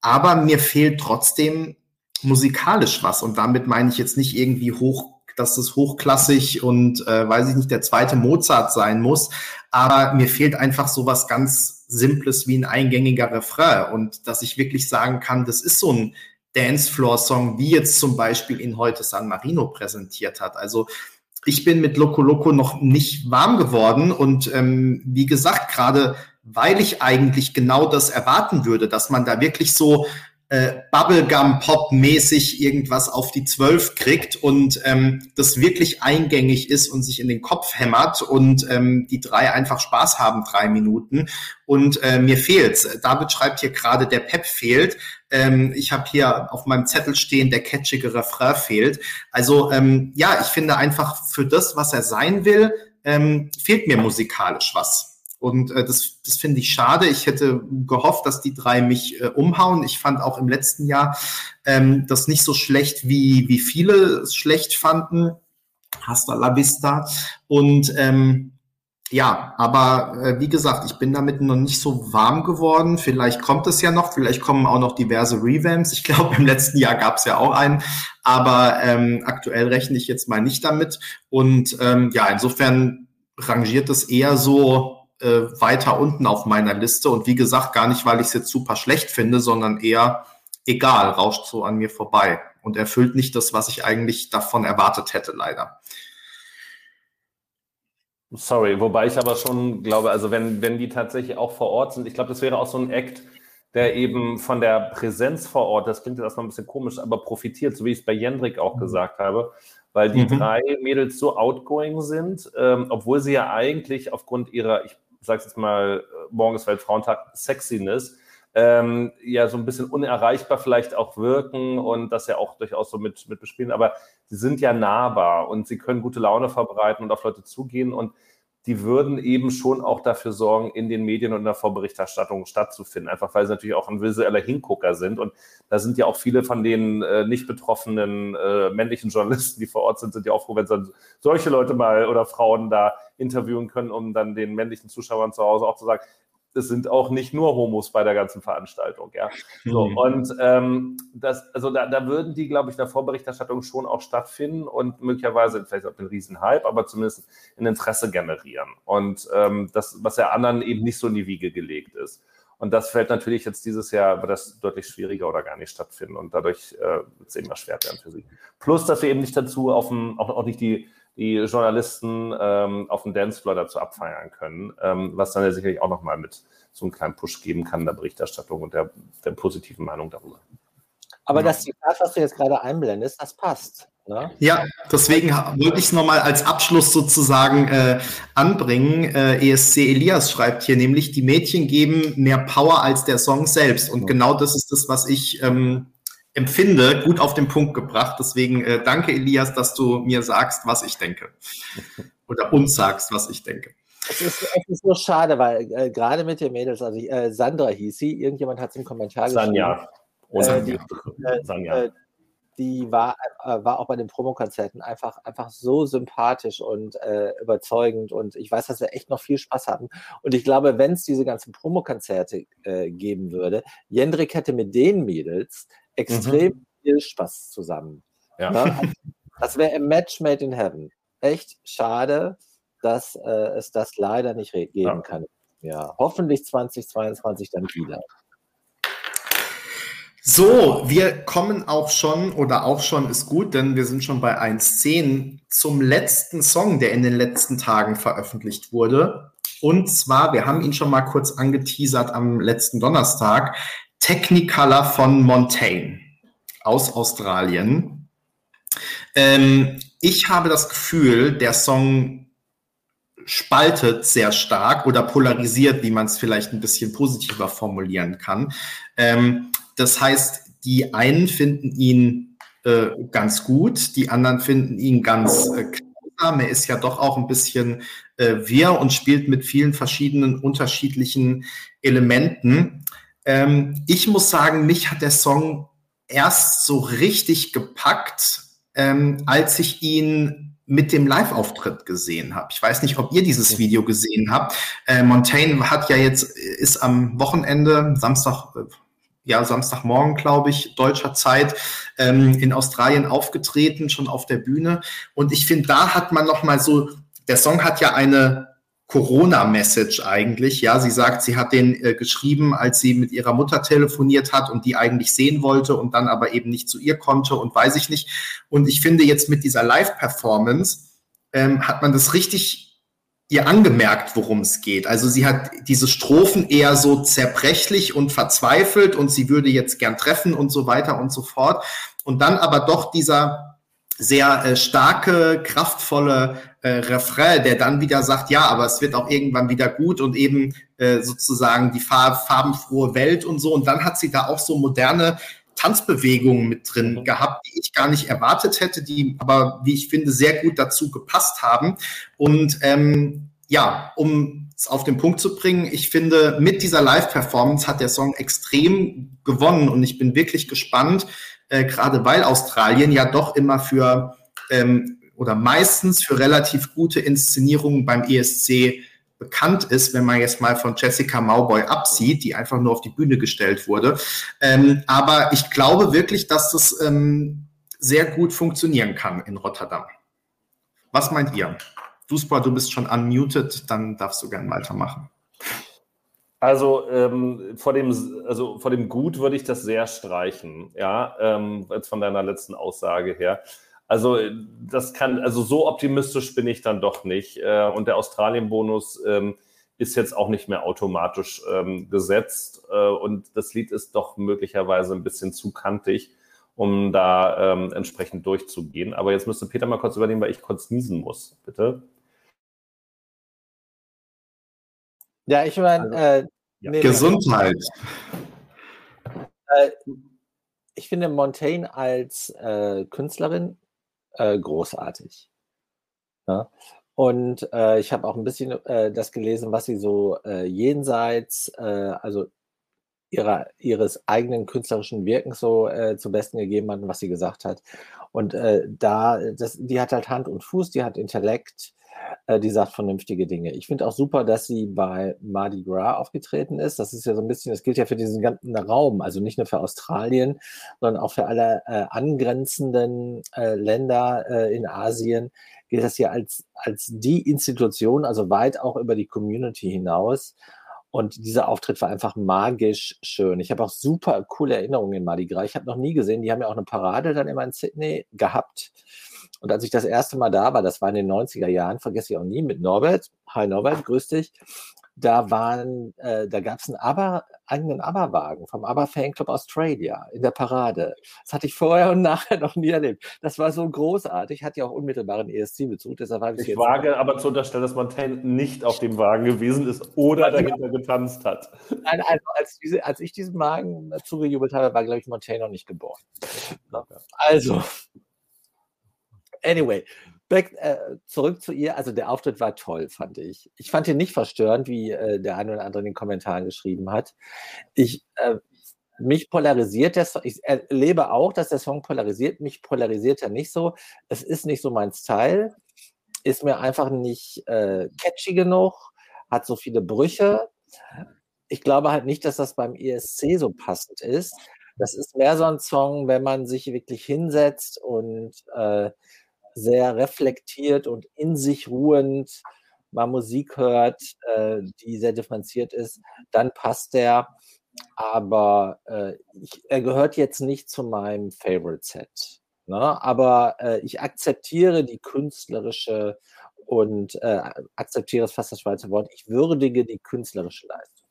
Aber mir fehlt trotzdem musikalisch was und damit meine ich jetzt nicht irgendwie hoch dass es hochklassig und äh, weiß ich nicht der zweite Mozart sein muss, aber mir fehlt einfach so was ganz Simples wie ein eingängiger Refrain und dass ich wirklich sagen kann, das ist so ein Dancefloor-Song, wie jetzt zum Beispiel ihn heute San Marino präsentiert hat. Also ich bin mit Loco Loco noch nicht warm geworden und ähm, wie gesagt, gerade weil ich eigentlich genau das erwarten würde, dass man da wirklich so äh, Bubblegum-Pop-mäßig irgendwas auf die Zwölf kriegt und ähm, das wirklich eingängig ist und sich in den Kopf hämmert und ähm, die drei einfach Spaß haben, drei Minuten. Und äh, mir fehlt's. David schreibt hier gerade, der Pep fehlt. Ähm, ich habe hier auf meinem Zettel stehen, der catchige Refrain fehlt. Also ähm, ja, ich finde einfach für das, was er sein will, ähm, fehlt mir musikalisch was. Und äh, das, das finde ich schade. Ich hätte gehofft, dass die drei mich äh, umhauen. Ich fand auch im letzten Jahr ähm, das nicht so schlecht, wie, wie viele es schlecht fanden. Hasta la vista. Und ähm, ja, aber äh, wie gesagt, ich bin damit noch nicht so warm geworden. Vielleicht kommt es ja noch, vielleicht kommen auch noch diverse Revamps. Ich glaube, im letzten Jahr gab es ja auch einen, aber ähm, aktuell rechne ich jetzt mal nicht damit. Und ähm, ja, insofern rangiert es eher so äh, weiter unten auf meiner Liste. Und wie gesagt, gar nicht, weil ich es jetzt super schlecht finde, sondern eher egal, rauscht so an mir vorbei und erfüllt nicht das, was ich eigentlich davon erwartet hätte, leider. Sorry, wobei ich aber schon glaube, also wenn, wenn die tatsächlich auch vor Ort sind, ich glaube, das wäre auch so ein Act, der eben von der Präsenz vor Ort, das klingt jetzt erstmal ein bisschen komisch, aber profitiert, so wie ich es bei Jendrik auch mhm. gesagt habe, weil die mhm. drei Mädels so outgoing sind, ähm, obwohl sie ja eigentlich aufgrund ihrer, ich sage jetzt mal, morgens Weltfrauentag, Sexiness, ähm, ja so ein bisschen unerreichbar vielleicht auch wirken und das ja auch durchaus so mit, mit bespielen. Aber sie sind ja nahbar und sie können gute Laune verbreiten und auf Leute zugehen und die würden eben schon auch dafür sorgen, in den Medien und in der Vorberichterstattung stattzufinden. Einfach weil sie natürlich auch ein visueller Hingucker sind. Und da sind ja auch viele von den äh, nicht betroffenen äh, männlichen Journalisten, die vor Ort sind, sind ja auch froh, wenn sie solche Leute mal oder Frauen da interviewen können, um dann den männlichen Zuschauern zu Hause auch zu sagen, es sind auch nicht nur Homos bei der ganzen Veranstaltung, ja. So, mhm. Und ähm, das, also da, da würden die, glaube ich, in der Vorberichterstattung schon auch stattfinden und möglicherweise vielleicht auch den Riesenhype, aber zumindest ein Interesse generieren. Und ähm, das, was ja anderen eben nicht so in die Wiege gelegt ist. Und das fällt natürlich jetzt dieses Jahr, wird das deutlich schwieriger oder gar nicht stattfinden. Und dadurch äh, wird es eben erschwert werden für sie. Plus, dass wir eben nicht dazu auf dem, auch, auch nicht die die Journalisten ähm, auf dem Dancefloor dazu abfeiern können, ähm, was dann ja sicherlich auch nochmal mit so einem kleinen Push geben kann, der Berichterstattung und der, der positiven Meinung darüber. Aber ja. das Zitat, was du jetzt gerade einblendest, das passt. Ne? Ja, deswegen wollte ich es nochmal als Abschluss sozusagen äh, anbringen. Äh, ESC Elias schreibt hier nämlich, die Mädchen geben mehr Power als der Song selbst. Und ja. genau das ist das, was ich ähm, empfinde, gut auf den Punkt gebracht. Deswegen äh, danke, Elias, dass du mir sagst, was ich denke. Oder uns sagst, was ich denke. Es ist, es ist so schade, weil äh, gerade mit den Mädels, also äh, Sandra hieß sie, irgendjemand hat es im Kommentar Sanja. geschrieben. Äh, die, äh, Sanja. Äh, die war, äh, war auch bei den Promokonzerten einfach, einfach so sympathisch und äh, überzeugend. Und ich weiß, dass wir echt noch viel Spaß hatten. Und ich glaube, wenn es diese ganzen Promokonzerte äh, geben würde, Jendrik hätte mit den Mädels extrem mhm. viel Spaß zusammen. Ja. Ne? Das wäre ein Match made in heaven. Echt schade, dass äh, es das leider nicht geben ja. kann. Ja, hoffentlich 2022 dann wieder. So, wir kommen auch schon, oder auch schon ist gut, denn wir sind schon bei 1.10 zum letzten Song, der in den letzten Tagen veröffentlicht wurde. Und zwar, wir haben ihn schon mal kurz angeteasert am letzten Donnerstag. Technicolor von Montaigne aus Australien. Ähm, ich habe das Gefühl, der Song spaltet sehr stark oder polarisiert, wie man es vielleicht ein bisschen positiver formulieren kann. Ähm, das heißt, die einen finden ihn äh, ganz gut, die anderen finden ihn ganz äh, klar. Er ist ja doch auch ein bisschen äh, wirr und spielt mit vielen verschiedenen unterschiedlichen Elementen. Ähm, ich muss sagen, mich hat der Song erst so richtig gepackt, ähm, als ich ihn mit dem Live-Auftritt gesehen habe. Ich weiß nicht, ob ihr dieses Video gesehen habt. Äh, Montaigne hat ja jetzt, ist am Wochenende, Samstag, äh, ja, Samstagmorgen, glaube ich, deutscher Zeit, ähm, in Australien aufgetreten, schon auf der Bühne. Und ich finde, da hat man noch mal so, der Song hat ja eine Corona-Message eigentlich. Ja, sie sagt, sie hat den äh, geschrieben, als sie mit ihrer Mutter telefoniert hat und die eigentlich sehen wollte und dann aber eben nicht zu ihr konnte und weiß ich nicht. Und ich finde jetzt mit dieser Live-Performance ähm, hat man das richtig ihr angemerkt, worum es geht. Also sie hat diese Strophen eher so zerbrechlich und verzweifelt und sie würde jetzt gern treffen und so weiter und so fort. Und dann aber doch dieser sehr äh, starke, kraftvolle äh, Refrain, der dann wieder sagt, ja, aber es wird auch irgendwann wieder gut und eben äh, sozusagen die farb farbenfrohe Welt und so. Und dann hat sie da auch so moderne Tanzbewegungen mit drin mhm. gehabt, die ich gar nicht erwartet hätte, die aber, wie ich finde, sehr gut dazu gepasst haben. Und ähm, ja, um es auf den Punkt zu bringen, ich finde, mit dieser Live-Performance hat der Song extrem gewonnen und ich bin wirklich gespannt, äh, gerade weil Australien ja doch immer für ähm, oder meistens für relativ gute Inszenierungen beim ESC bekannt ist, wenn man jetzt mal von Jessica Mauboy absieht, die einfach nur auf die Bühne gestellt wurde. Ähm, aber ich glaube wirklich, dass das ähm, sehr gut funktionieren kann in Rotterdam. Was meint ihr? Duspa, du bist schon unmuted, dann darfst du gerne weitermachen. Also ähm, vor dem, also vor dem Gut würde ich das sehr streichen, ja, ähm, jetzt von deiner letzten Aussage her. Also das kann, also so optimistisch bin ich dann doch nicht. Äh, und der Australien-Bonus ähm, ist jetzt auch nicht mehr automatisch ähm, gesetzt. Äh, und das Lied ist doch möglicherweise ein bisschen zu kantig, um da ähm, entsprechend durchzugehen. Aber jetzt müsste Peter mal kurz übernehmen, weil ich kurz niesen muss. Bitte. Ja, ich meine, also, äh, ja. Gesundheit. Äh, ich finde Montaigne als äh, Künstlerin äh, großartig. Ja? Und äh, ich habe auch ein bisschen äh, das gelesen, was sie so äh, jenseits, äh, also ihrer, ihres eigenen künstlerischen Wirkens so äh, zum Besten gegeben hat und was sie gesagt hat. Und äh, da, das, die hat halt Hand und Fuß, die hat Intellekt, äh, die sagt vernünftige Dinge. Ich finde auch super, dass sie bei Mardi Gras aufgetreten ist. Das ist ja so ein bisschen, das gilt ja für diesen ganzen Raum, also nicht nur für Australien, sondern auch für alle äh, angrenzenden äh, Länder äh, in Asien gilt das ja als, als die Institution, also weit auch über die Community hinaus. Und dieser Auftritt war einfach magisch schön. Ich habe auch super coole Erinnerungen in Mardi Gras. Ich habe noch nie gesehen, die haben ja auch eine Parade dann immer in Sydney gehabt. Und als ich das erste Mal da war, das war in den 90er Jahren, vergesse ich auch nie, mit Norbert. Hi Norbert, grüß dich da waren, äh, da gab es einen Aber, eigenen ABBA-Wagen vom ABBA Fanclub Australia in der Parade. Das hatte ich vorher und nachher noch nie erlebt. Das war so großartig, hat ja auch unmittelbaren ESC-Bezug, deshalb habe ich Ich wage aber zu unterstellen, dass Montaigne nicht auf dem Wagen gewesen ist oder dahinter getanzt hat. Nein, also als, diese, als ich diesen Wagen zugejubelt habe, war, glaube ich, Montaigne noch nicht geboren. Also, anyway, back, äh, zurück zu ihr. Also der Auftritt war toll, fand ich. Ich fand ihn nicht verstörend, wie äh, der eine oder andere in den Kommentaren geschrieben hat. Ich, äh, mich polarisiert der Song, ich erlebe auch, dass der Song polarisiert, mich polarisiert er nicht so. Es ist nicht so mein Style, ist mir einfach nicht äh, catchy genug, hat so viele Brüche. Ich glaube halt nicht, dass das beim ESC so passend ist. Das ist mehr so ein Song, wenn man sich wirklich hinsetzt und äh, sehr reflektiert und in sich ruhend mal Musik hört, äh, die sehr differenziert ist, dann passt der. Aber äh, ich, er gehört jetzt nicht zu meinem Favorite Set. Ne? Aber äh, ich akzeptiere die künstlerische und äh, akzeptiere es fast das Schweizer Wort. Ich würdige die künstlerische Leistung.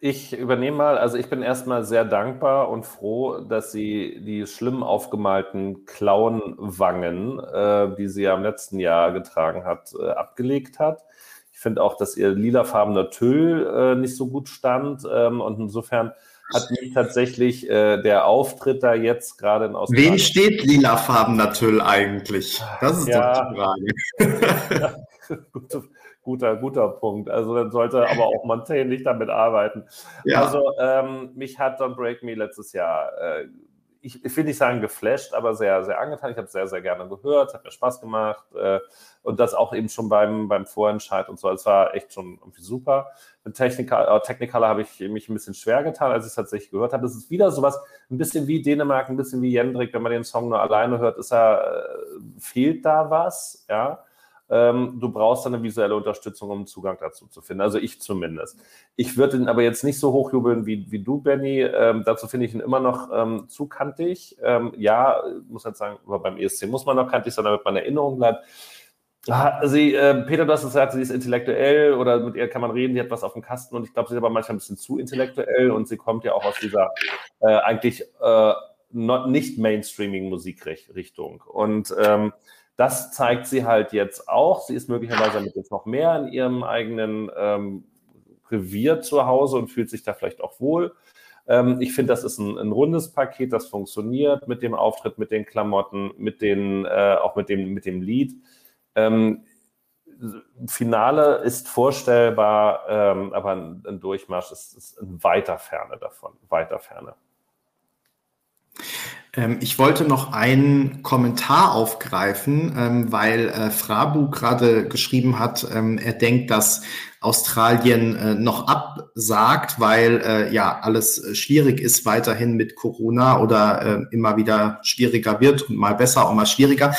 Ich übernehme mal, also ich bin erstmal sehr dankbar und froh, dass sie die schlimm aufgemalten Clownwangen, äh, die sie ja im letzten Jahr getragen hat, äh, abgelegt hat. Ich finde auch, dass ihr lilafarbener Tüll äh, nicht so gut stand ähm, und insofern hat mich tatsächlich äh, der Auftritt da jetzt gerade in Australien. Wen steht lilafarbener Tüll eigentlich? Das ist ja, doch die Frage. ja, gute, guter, guter Punkt. Also dann sollte aber auch Montaigne nicht damit arbeiten. Ja. Also ähm, mich hat Don't Break Me letztes Jahr, äh, ich, ich will nicht sagen geflasht, aber sehr, sehr angetan. Ich habe es sehr, sehr gerne gehört, hat mir Spaß gemacht äh, und das auch eben schon beim, beim Vorentscheid und so. Es war echt schon irgendwie super. Mit Technical, äh, Technicolor habe ich mich ein bisschen schwer getan, als ich es tatsächlich gehört habe. Es ist wieder sowas, ein bisschen wie Dänemark, ein bisschen wie Jendrik. Wenn man den Song nur alleine hört, ist er, äh, fehlt da was, ja ähm, du brauchst eine visuelle Unterstützung, um Zugang dazu zu finden. Also ich zumindest. Ich würde ihn aber jetzt nicht so hochjubeln wie, wie du, Benny. Ähm, dazu finde ich ihn immer noch ähm, zu kantig. Ähm, ja, muss jetzt sagen, aber beim ESC muss man noch kantig sein, damit man in Erinnerung bleibt. Ah, sie, äh, Peter, du hast gesagt, sie ist intellektuell oder mit ihr kann man reden, die hat was auf dem Kasten und ich glaube, sie ist aber manchmal ein bisschen zu intellektuell und sie kommt ja auch aus dieser äh, eigentlich äh, nicht mainstreaming Musikrichtung. Und ähm, das zeigt sie halt jetzt auch. Sie ist möglicherweise damit jetzt noch mehr in ihrem eigenen ähm, Revier zu Hause und fühlt sich da vielleicht auch wohl. Ähm, ich finde, das ist ein, ein, rundes Paket, das funktioniert mit dem Auftritt, mit den Klamotten, mit den, äh, auch mit dem, mit dem Lied. Ähm, Finale ist vorstellbar, ähm, aber ein, ein Durchmarsch ist, ist in weiter Ferne davon, weiter Ferne. Ähm, ich wollte noch einen Kommentar aufgreifen, ähm, weil äh, Frabu gerade geschrieben hat, ähm, er denkt, dass Australien äh, noch absagt, weil äh, ja alles schwierig ist weiterhin mit Corona oder immer wieder schwieriger wird und mal besser und mal schwieriger.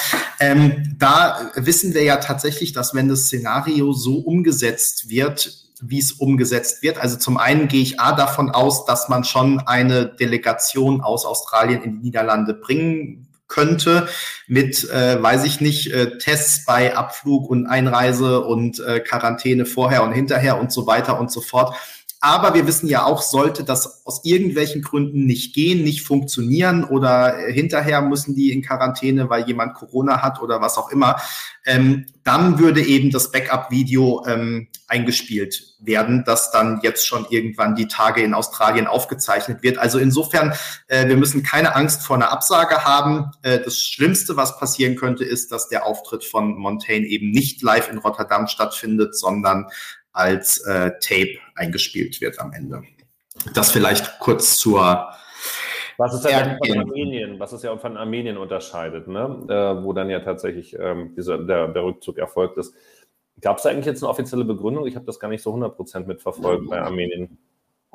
da wissen wir ja tatsächlich, dass wenn das Szenario so umgesetzt wird, wie es umgesetzt wird. Also zum einen gehe ich A davon aus, dass man schon eine Delegation aus Australien in die Niederlande bringen könnte mit, äh, weiß ich nicht, äh, Tests bei Abflug und Einreise und äh, Quarantäne vorher und hinterher und so weiter und so fort. Aber wir wissen ja auch, sollte das aus irgendwelchen Gründen nicht gehen, nicht funktionieren oder hinterher müssen die in Quarantäne, weil jemand Corona hat oder was auch immer, ähm, dann würde eben das Backup-Video ähm, eingespielt werden, das dann jetzt schon irgendwann die Tage in Australien aufgezeichnet wird. Also insofern, äh, wir müssen keine Angst vor einer Absage haben. Äh, das Schlimmste, was passieren könnte, ist, dass der Auftritt von Montaigne eben nicht live in Rotterdam stattfindet, sondern als äh, Tape eingespielt wird am Ende. Das vielleicht kurz zur was es ja von Armenien, was es ja von Armenien unterscheidet, ne? Äh, wo dann ja tatsächlich ähm, dieser, der, der Rückzug erfolgt ist. Gab es eigentlich jetzt eine offizielle Begründung? Ich habe das gar nicht so 100% mitverfolgt bei Armenien.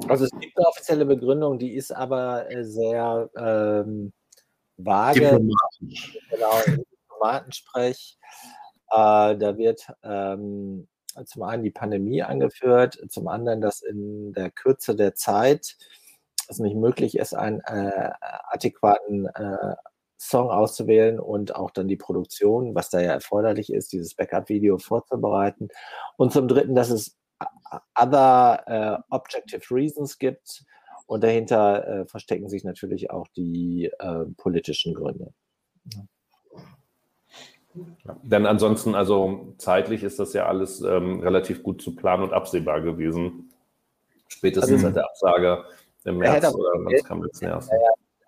Also es gibt eine offizielle Begründung, die ist aber äh, sehr ähm, vage. Diplomatisch. Genau, Diplomatensprech. Äh, da wird ähm, zum einen die Pandemie angeführt, zum anderen, dass in der Kürze der Zeit es nicht möglich ist, einen äh, adäquaten äh, Song auszuwählen und auch dann die Produktion, was da ja erforderlich ist, dieses Backup-Video vorzubereiten. Und zum Dritten, dass es other äh, objective reasons gibt und dahinter äh, verstecken sich natürlich auch die äh, politischen Gründe. Ja, denn ansonsten, also zeitlich ist das ja alles ähm, relativ gut zu planen und absehbar gewesen. Spätestens also, seit der Absage im März oder wann kam letzten Jahres. Ja,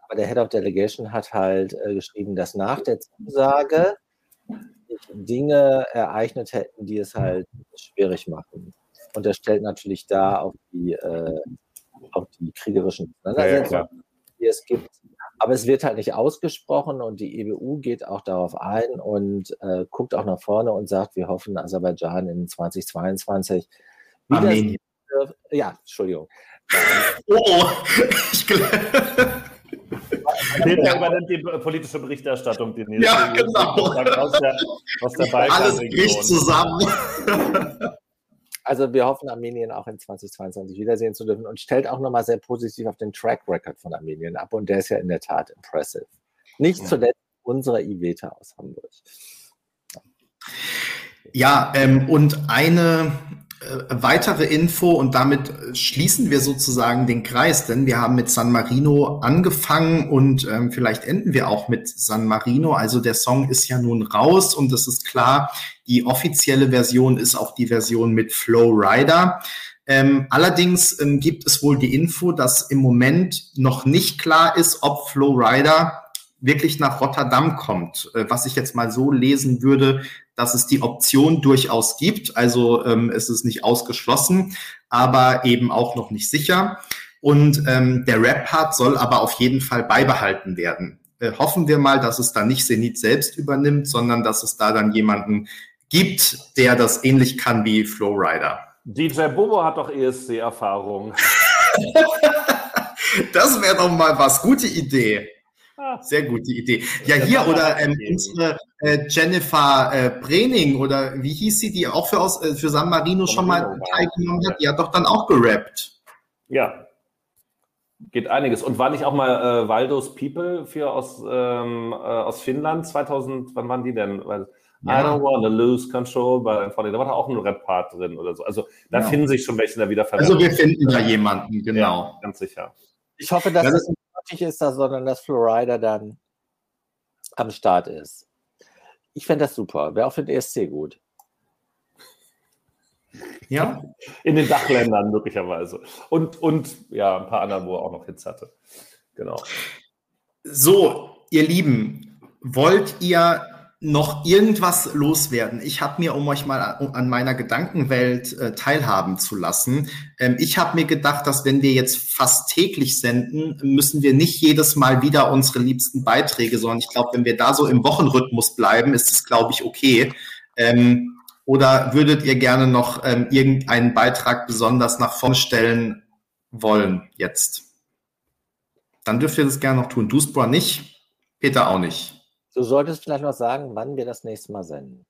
aber der Head of Delegation hat halt äh, geschrieben, dass nach der Zusage sich Dinge ereignet hätten, die es halt schwierig machen. Und er stellt natürlich da auf die, äh, auf die kriegerischen Auseinandersetzungen, ja, die es gibt, aber es wird halt nicht ausgesprochen und die EBU geht auch darauf ein und äh, guckt auch nach vorne und sagt, wir hoffen, Aserbaidschan in 2022 wieder. Armenien. Ja, Entschuldigung. Oh, oh. ich Peter übernimmt die politische Berichterstattung demnächst. Ja, genau. Aus der, aus der Alles bricht zusammen. Also wir hoffen, Armenien auch in 2022 wiedersehen zu dürfen und stellt auch nochmal sehr positiv auf den Track Record von Armenien ab und der ist ja in der Tat impressive. Nicht ja. zuletzt unsere Iveta aus Hamburg. Ja, ähm, und eine äh, weitere Info und damit schließen wir sozusagen den Kreis, denn wir haben mit San Marino angefangen und ähm, vielleicht enden wir auch mit San Marino. Also der Song ist ja nun raus und es ist klar, die offizielle Version ist auch die Version mit Flow Rider. Ähm, allerdings ähm, gibt es wohl die Info, dass im Moment noch nicht klar ist, ob Flow Rider wirklich nach Rotterdam kommt. Äh, was ich jetzt mal so lesen würde, dass es die Option durchaus gibt. Also ähm, es ist nicht ausgeschlossen, aber eben auch noch nicht sicher. Und ähm, der Rap-Part soll aber auf jeden Fall beibehalten werden. Äh, hoffen wir mal, dass es da nicht Zenit selbst übernimmt, sondern dass es da dann jemanden gibt, der das ähnlich kann wie Flowrider. DJ Bobo hat doch ESC-Erfahrung. das wäre doch mal was. Gute Idee. Sehr gute Idee. Ja, hier oder ähm, unsere äh, Jennifer äh, Brening oder wie hieß sie, die auch für, aus, äh, für San Marino schon mal teilgenommen hat, die hat doch dann auch gerappt. Ja, geht einiges. Und war nicht auch mal äh, Waldos People für aus, ähm, äh, aus Finnland 2000, wann waren die denn? Weil, ja. I don't want to lose control, but da war da auch ein Rap-Part drin oder so. Also da ja. finden sich schon welche da wieder Also wir finden da jemanden, genau. Ja, ganz sicher. Ich hoffe, dass das es fertig ist, das, sondern dass Florida dann am Start ist. Ich fände das super. Wäre auch für den ESC gut. Ja. In den Dachländern möglicherweise. Und, und ja, ein paar anderen, wo er auch noch Hits hatte. Genau. So, ihr Lieben, wollt ihr noch irgendwas loswerden? Ich habe mir, um euch mal an meiner Gedankenwelt äh, teilhaben zu lassen, ähm, ich habe mir gedacht, dass wenn wir jetzt fast täglich senden, müssen wir nicht jedes Mal wieder unsere liebsten Beiträge, sondern ich glaube, wenn wir da so im Wochenrhythmus bleiben, ist es, glaube ich, okay. Ähm, oder würdet ihr gerne noch ähm, irgendeinen Beitrag besonders nach vorn stellen wollen jetzt? Dann dürft ihr das gerne noch tun. Duspra nicht, Peter auch nicht. Du solltest vielleicht noch sagen, wann wir das nächste Mal senden.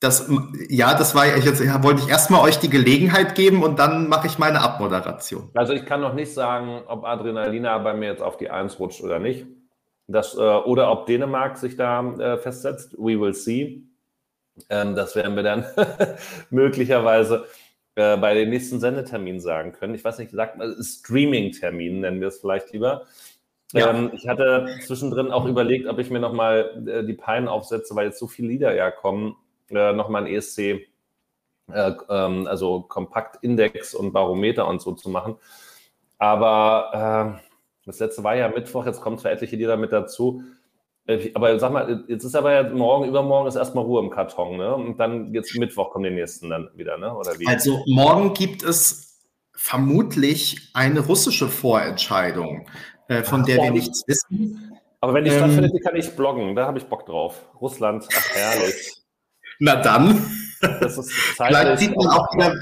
Das, ja, das war ich jetzt, wollte ich erstmal euch die Gelegenheit geben und dann mache ich meine Abmoderation. Also ich kann noch nicht sagen, ob Adrenalina bei mir jetzt auf die Eins rutscht oder nicht. Das, äh, oder ob Dänemark sich da äh, festsetzt. We will see. Ähm, das werden wir dann möglicherweise. äh, bei den nächsten Sendeterminen sagen können. Ich weiß nicht, sagt man, Streaming-Termin nennen wir es vielleicht lieber. Ja. Ähm, ich hatte zwischendrin auch überlegt, ob ich mir nochmal äh, die Pein aufsetze, weil jetzt so viele Lieder ja kommen, äh, nochmal ein ESC, äh, ähm, also Kompaktindex und Barometer und so zu machen. Aber äh, das letzte war ja Mittwoch, jetzt kommen zwar etliche Lieder mit dazu. Äh, aber sag mal, jetzt ist aber ja morgen, übermorgen ist erstmal Ruhe im Karton, ne? Und dann jetzt Mittwoch kommen die nächsten dann wieder, ne? Oder wie? Also morgen gibt es vermutlich eine russische Vorentscheidung, äh, von ach, der wir nichts wissen. Aber wenn die ähm, stattfindet, kann ich bloggen, da habe ich Bock drauf. Russland, ach herrlich. Na dann. Das ist Vielleicht sieht man auch wieder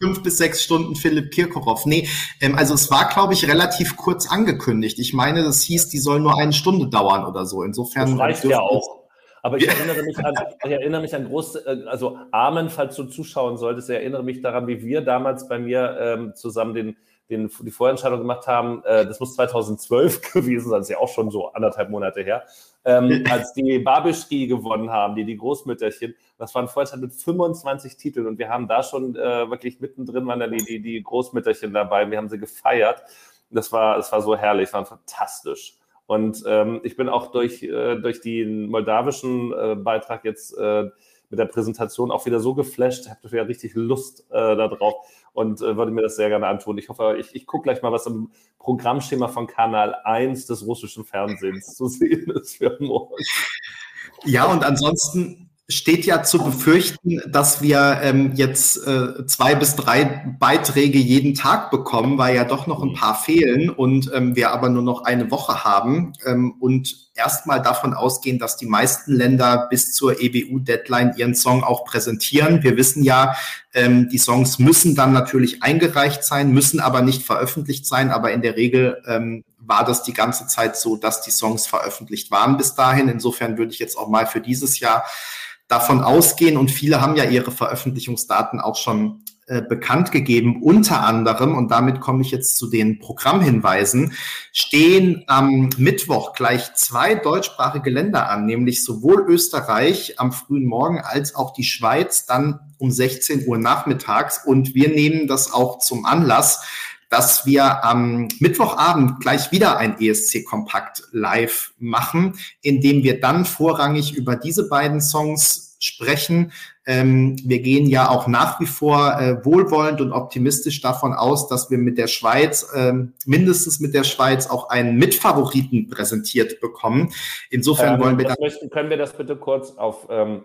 fünf bis sechs Stunden Philipp Kirkorov. Nee, ähm, also es war, glaube ich, relativ kurz angekündigt. Ich meine, das hieß, die soll nur eine Stunde dauern oder so. Insofern. Das reicht ja auch. Aber ich erinnere mich an, ich erinnere mich an groß, äh, also Amen, falls du zuschauen solltest, ich erinnere mich daran, wie wir damals bei mir ähm, zusammen den den, die Vorentscheidung gemacht haben, äh, das muss 2012 gewesen sein, das ist ja auch schon so anderthalb Monate her, ähm, als die Babischki gewonnen haben, die, die Großmütterchen. Das waren vorher mit 25 Titeln und wir haben da schon äh, wirklich mittendrin waren die, die, die Großmütterchen dabei. Wir haben sie gefeiert. Das war, das war so herrlich, war fantastisch. Und ähm, ich bin auch durch, äh, durch den moldawischen äh, Beitrag jetzt äh, mit der Präsentation auch wieder so geflasht, habe wieder richtig Lust äh, darauf und äh, würde mir das sehr gerne antun. Ich hoffe, ich, ich gucke gleich mal, was im Programmschema von Kanal 1 des russischen Fernsehens zu sehen ist für morgen. Ja, und ansonsten steht ja zu befürchten, dass wir ähm, jetzt äh, zwei bis drei Beiträge jeden Tag bekommen, weil ja doch noch ein paar fehlen und ähm, wir aber nur noch eine Woche haben ähm, und erstmal davon ausgehen, dass die meisten Länder bis zur EBU-Deadline ihren Song auch präsentieren. Wir wissen ja, ähm, die Songs müssen dann natürlich eingereicht sein, müssen aber nicht veröffentlicht sein, aber in der Regel ähm, war das die ganze Zeit so, dass die Songs veröffentlicht waren bis dahin. Insofern würde ich jetzt auch mal für dieses Jahr davon ausgehen und viele haben ja ihre Veröffentlichungsdaten auch schon äh, bekannt gegeben. Unter anderem, und damit komme ich jetzt zu den Programmhinweisen, stehen am Mittwoch gleich zwei deutschsprachige Länder an, nämlich sowohl Österreich am frühen Morgen als auch die Schweiz dann um 16 Uhr nachmittags. Und wir nehmen das auch zum Anlass, dass wir am Mittwochabend gleich wieder ein ESC Kompakt live machen, indem wir dann vorrangig über diese beiden Songs sprechen. Ähm, wir gehen ja auch nach wie vor äh, wohlwollend und optimistisch davon aus, dass wir mit der Schweiz, ähm, mindestens mit der Schweiz, auch einen Mitfavoriten präsentiert bekommen. Insofern ähm, wollen wir dann. Möchten, können wir das bitte kurz auf ähm,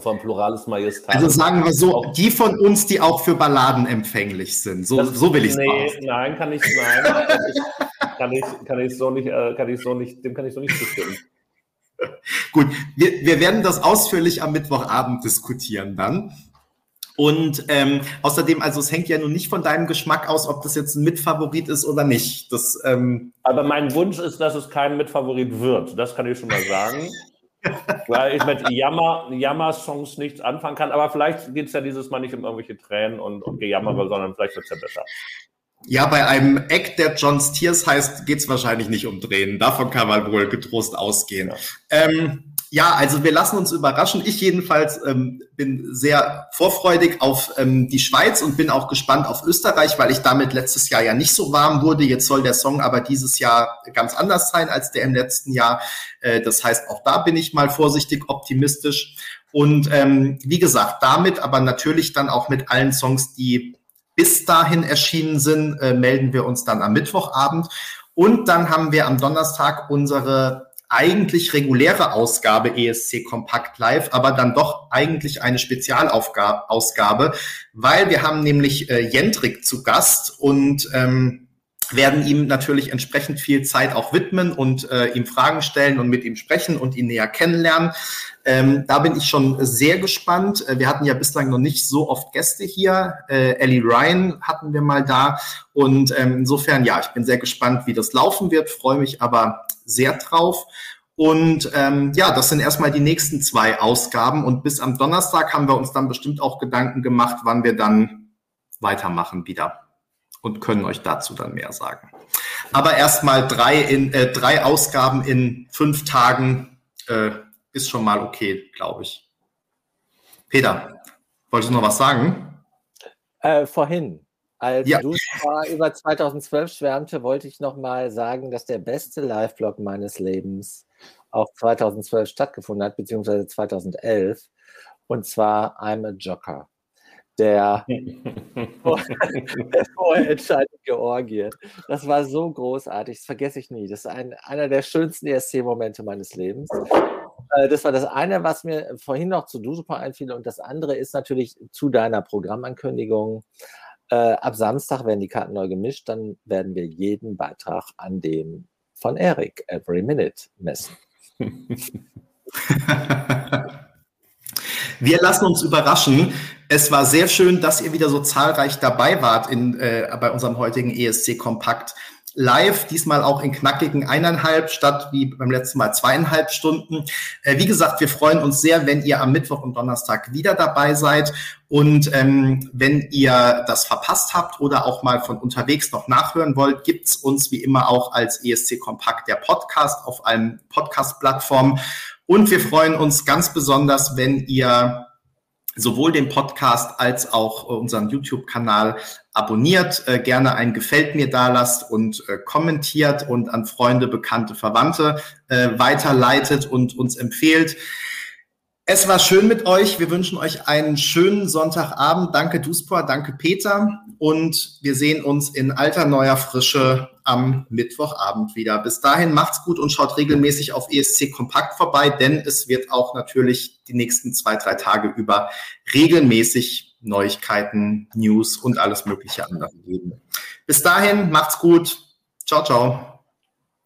vom Pluralis Majestat. Also sagen wir so, die von uns, die auch für Balladen empfänglich sind. So, so will ich es nee, Nein, kann ich, nein, kann ich, kann ich, kann ich so nicht, äh, kann ich so nicht, dem kann ich so nicht zustimmen. Gut, wir, wir werden das ausführlich am Mittwochabend diskutieren dann. Und ähm, außerdem, also es hängt ja nun nicht von deinem Geschmack aus, ob das jetzt ein Mitfavorit ist oder nicht. Das, ähm Aber mein Wunsch ist, dass es kein Mitfavorit wird. Das kann ich schon mal sagen. Weil ich mit Jammer-Songs nichts anfangen kann. Aber vielleicht geht es ja dieses Mal nicht um irgendwelche Tränen und, und Gejammere, sondern vielleicht wird es ja besser. Ja, bei einem Eck, der John Stiers heißt, geht es wahrscheinlich nicht um Drehen. Davon kann man wohl getrost ausgehen. Ja. Ähm, ja, also wir lassen uns überraschen. Ich jedenfalls ähm, bin sehr vorfreudig auf ähm, die Schweiz und bin auch gespannt auf Österreich, weil ich damit letztes Jahr ja nicht so warm wurde. Jetzt soll der Song aber dieses Jahr ganz anders sein als der im letzten Jahr. Äh, das heißt, auch da bin ich mal vorsichtig optimistisch. Und ähm, wie gesagt, damit aber natürlich dann auch mit allen Songs, die bis dahin erschienen sind, äh, melden wir uns dann am Mittwochabend. Und dann haben wir am Donnerstag unsere eigentlich reguläre Ausgabe ESC Kompakt Live, aber dann doch eigentlich eine Spezialausgabe, weil wir haben nämlich äh, Jendrik zu Gast und ähm, werden ihm natürlich entsprechend viel Zeit auch widmen und äh, ihm Fragen stellen und mit ihm sprechen und ihn näher kennenlernen. Ähm, da bin ich schon sehr gespannt. Äh, wir hatten ja bislang noch nicht so oft Gäste hier. Äh, Ellie Ryan hatten wir mal da. Und ähm, insofern, ja, ich bin sehr gespannt, wie das laufen wird, freue mich aber sehr drauf. Und ähm, ja, das sind erstmal die nächsten zwei Ausgaben. Und bis am Donnerstag haben wir uns dann bestimmt auch Gedanken gemacht, wann wir dann weitermachen wieder und können euch dazu dann mehr sagen. Aber erstmal drei, in, äh, drei Ausgaben in fünf Tagen äh, ist schon mal okay, glaube ich. Peter, wolltest du noch was sagen? Äh, vorhin, als ja. du über 2012 schwärmte, wollte ich nochmal sagen, dass der beste Live-Blog meines Lebens auch 2012 stattgefunden hat, beziehungsweise 2011. Und zwar I'm a Joker. Der, der Vorentscheid in Georgien. Das war so großartig, das vergesse ich nie. Das ist ein, einer der schönsten ESC-Momente meines Lebens. Äh, das war das eine, was mir vorhin noch zu DuSuper einfiel. Und das andere ist natürlich zu deiner Programmankündigung. Äh, ab Samstag werden die Karten neu gemischt. Dann werden wir jeden Beitrag an dem von Eric Every Minute messen. Wir lassen uns überraschen. Es war sehr schön, dass ihr wieder so zahlreich dabei wart in, äh, bei unserem heutigen ESC Kompakt live, diesmal auch in knackigen eineinhalb statt wie beim letzten Mal zweieinhalb Stunden. Äh, wie gesagt, wir freuen uns sehr, wenn ihr am Mittwoch und Donnerstag wieder dabei seid. Und ähm, wenn ihr das verpasst habt oder auch mal von unterwegs noch nachhören wollt, gibt's uns wie immer auch als ESC Kompakt der Podcast auf allen Podcast-Plattformen. Und wir freuen uns ganz besonders, wenn ihr sowohl den Podcast als auch unseren YouTube-Kanal abonniert, äh, gerne ein Gefällt mir da lasst und äh, kommentiert und an Freunde, Bekannte, Verwandte äh, weiterleitet und uns empfehlt. Es war schön mit euch. Wir wünschen euch einen schönen Sonntagabend. Danke Duspor, danke Peter und wir sehen uns in alter neuer Frische am Mittwochabend wieder. Bis dahin macht's gut und schaut regelmäßig auf ESC Kompakt vorbei, denn es wird auch natürlich die nächsten zwei, drei Tage über regelmäßig Neuigkeiten, News und alles mögliche andere geben. Bis dahin macht's gut. Ciao, ciao.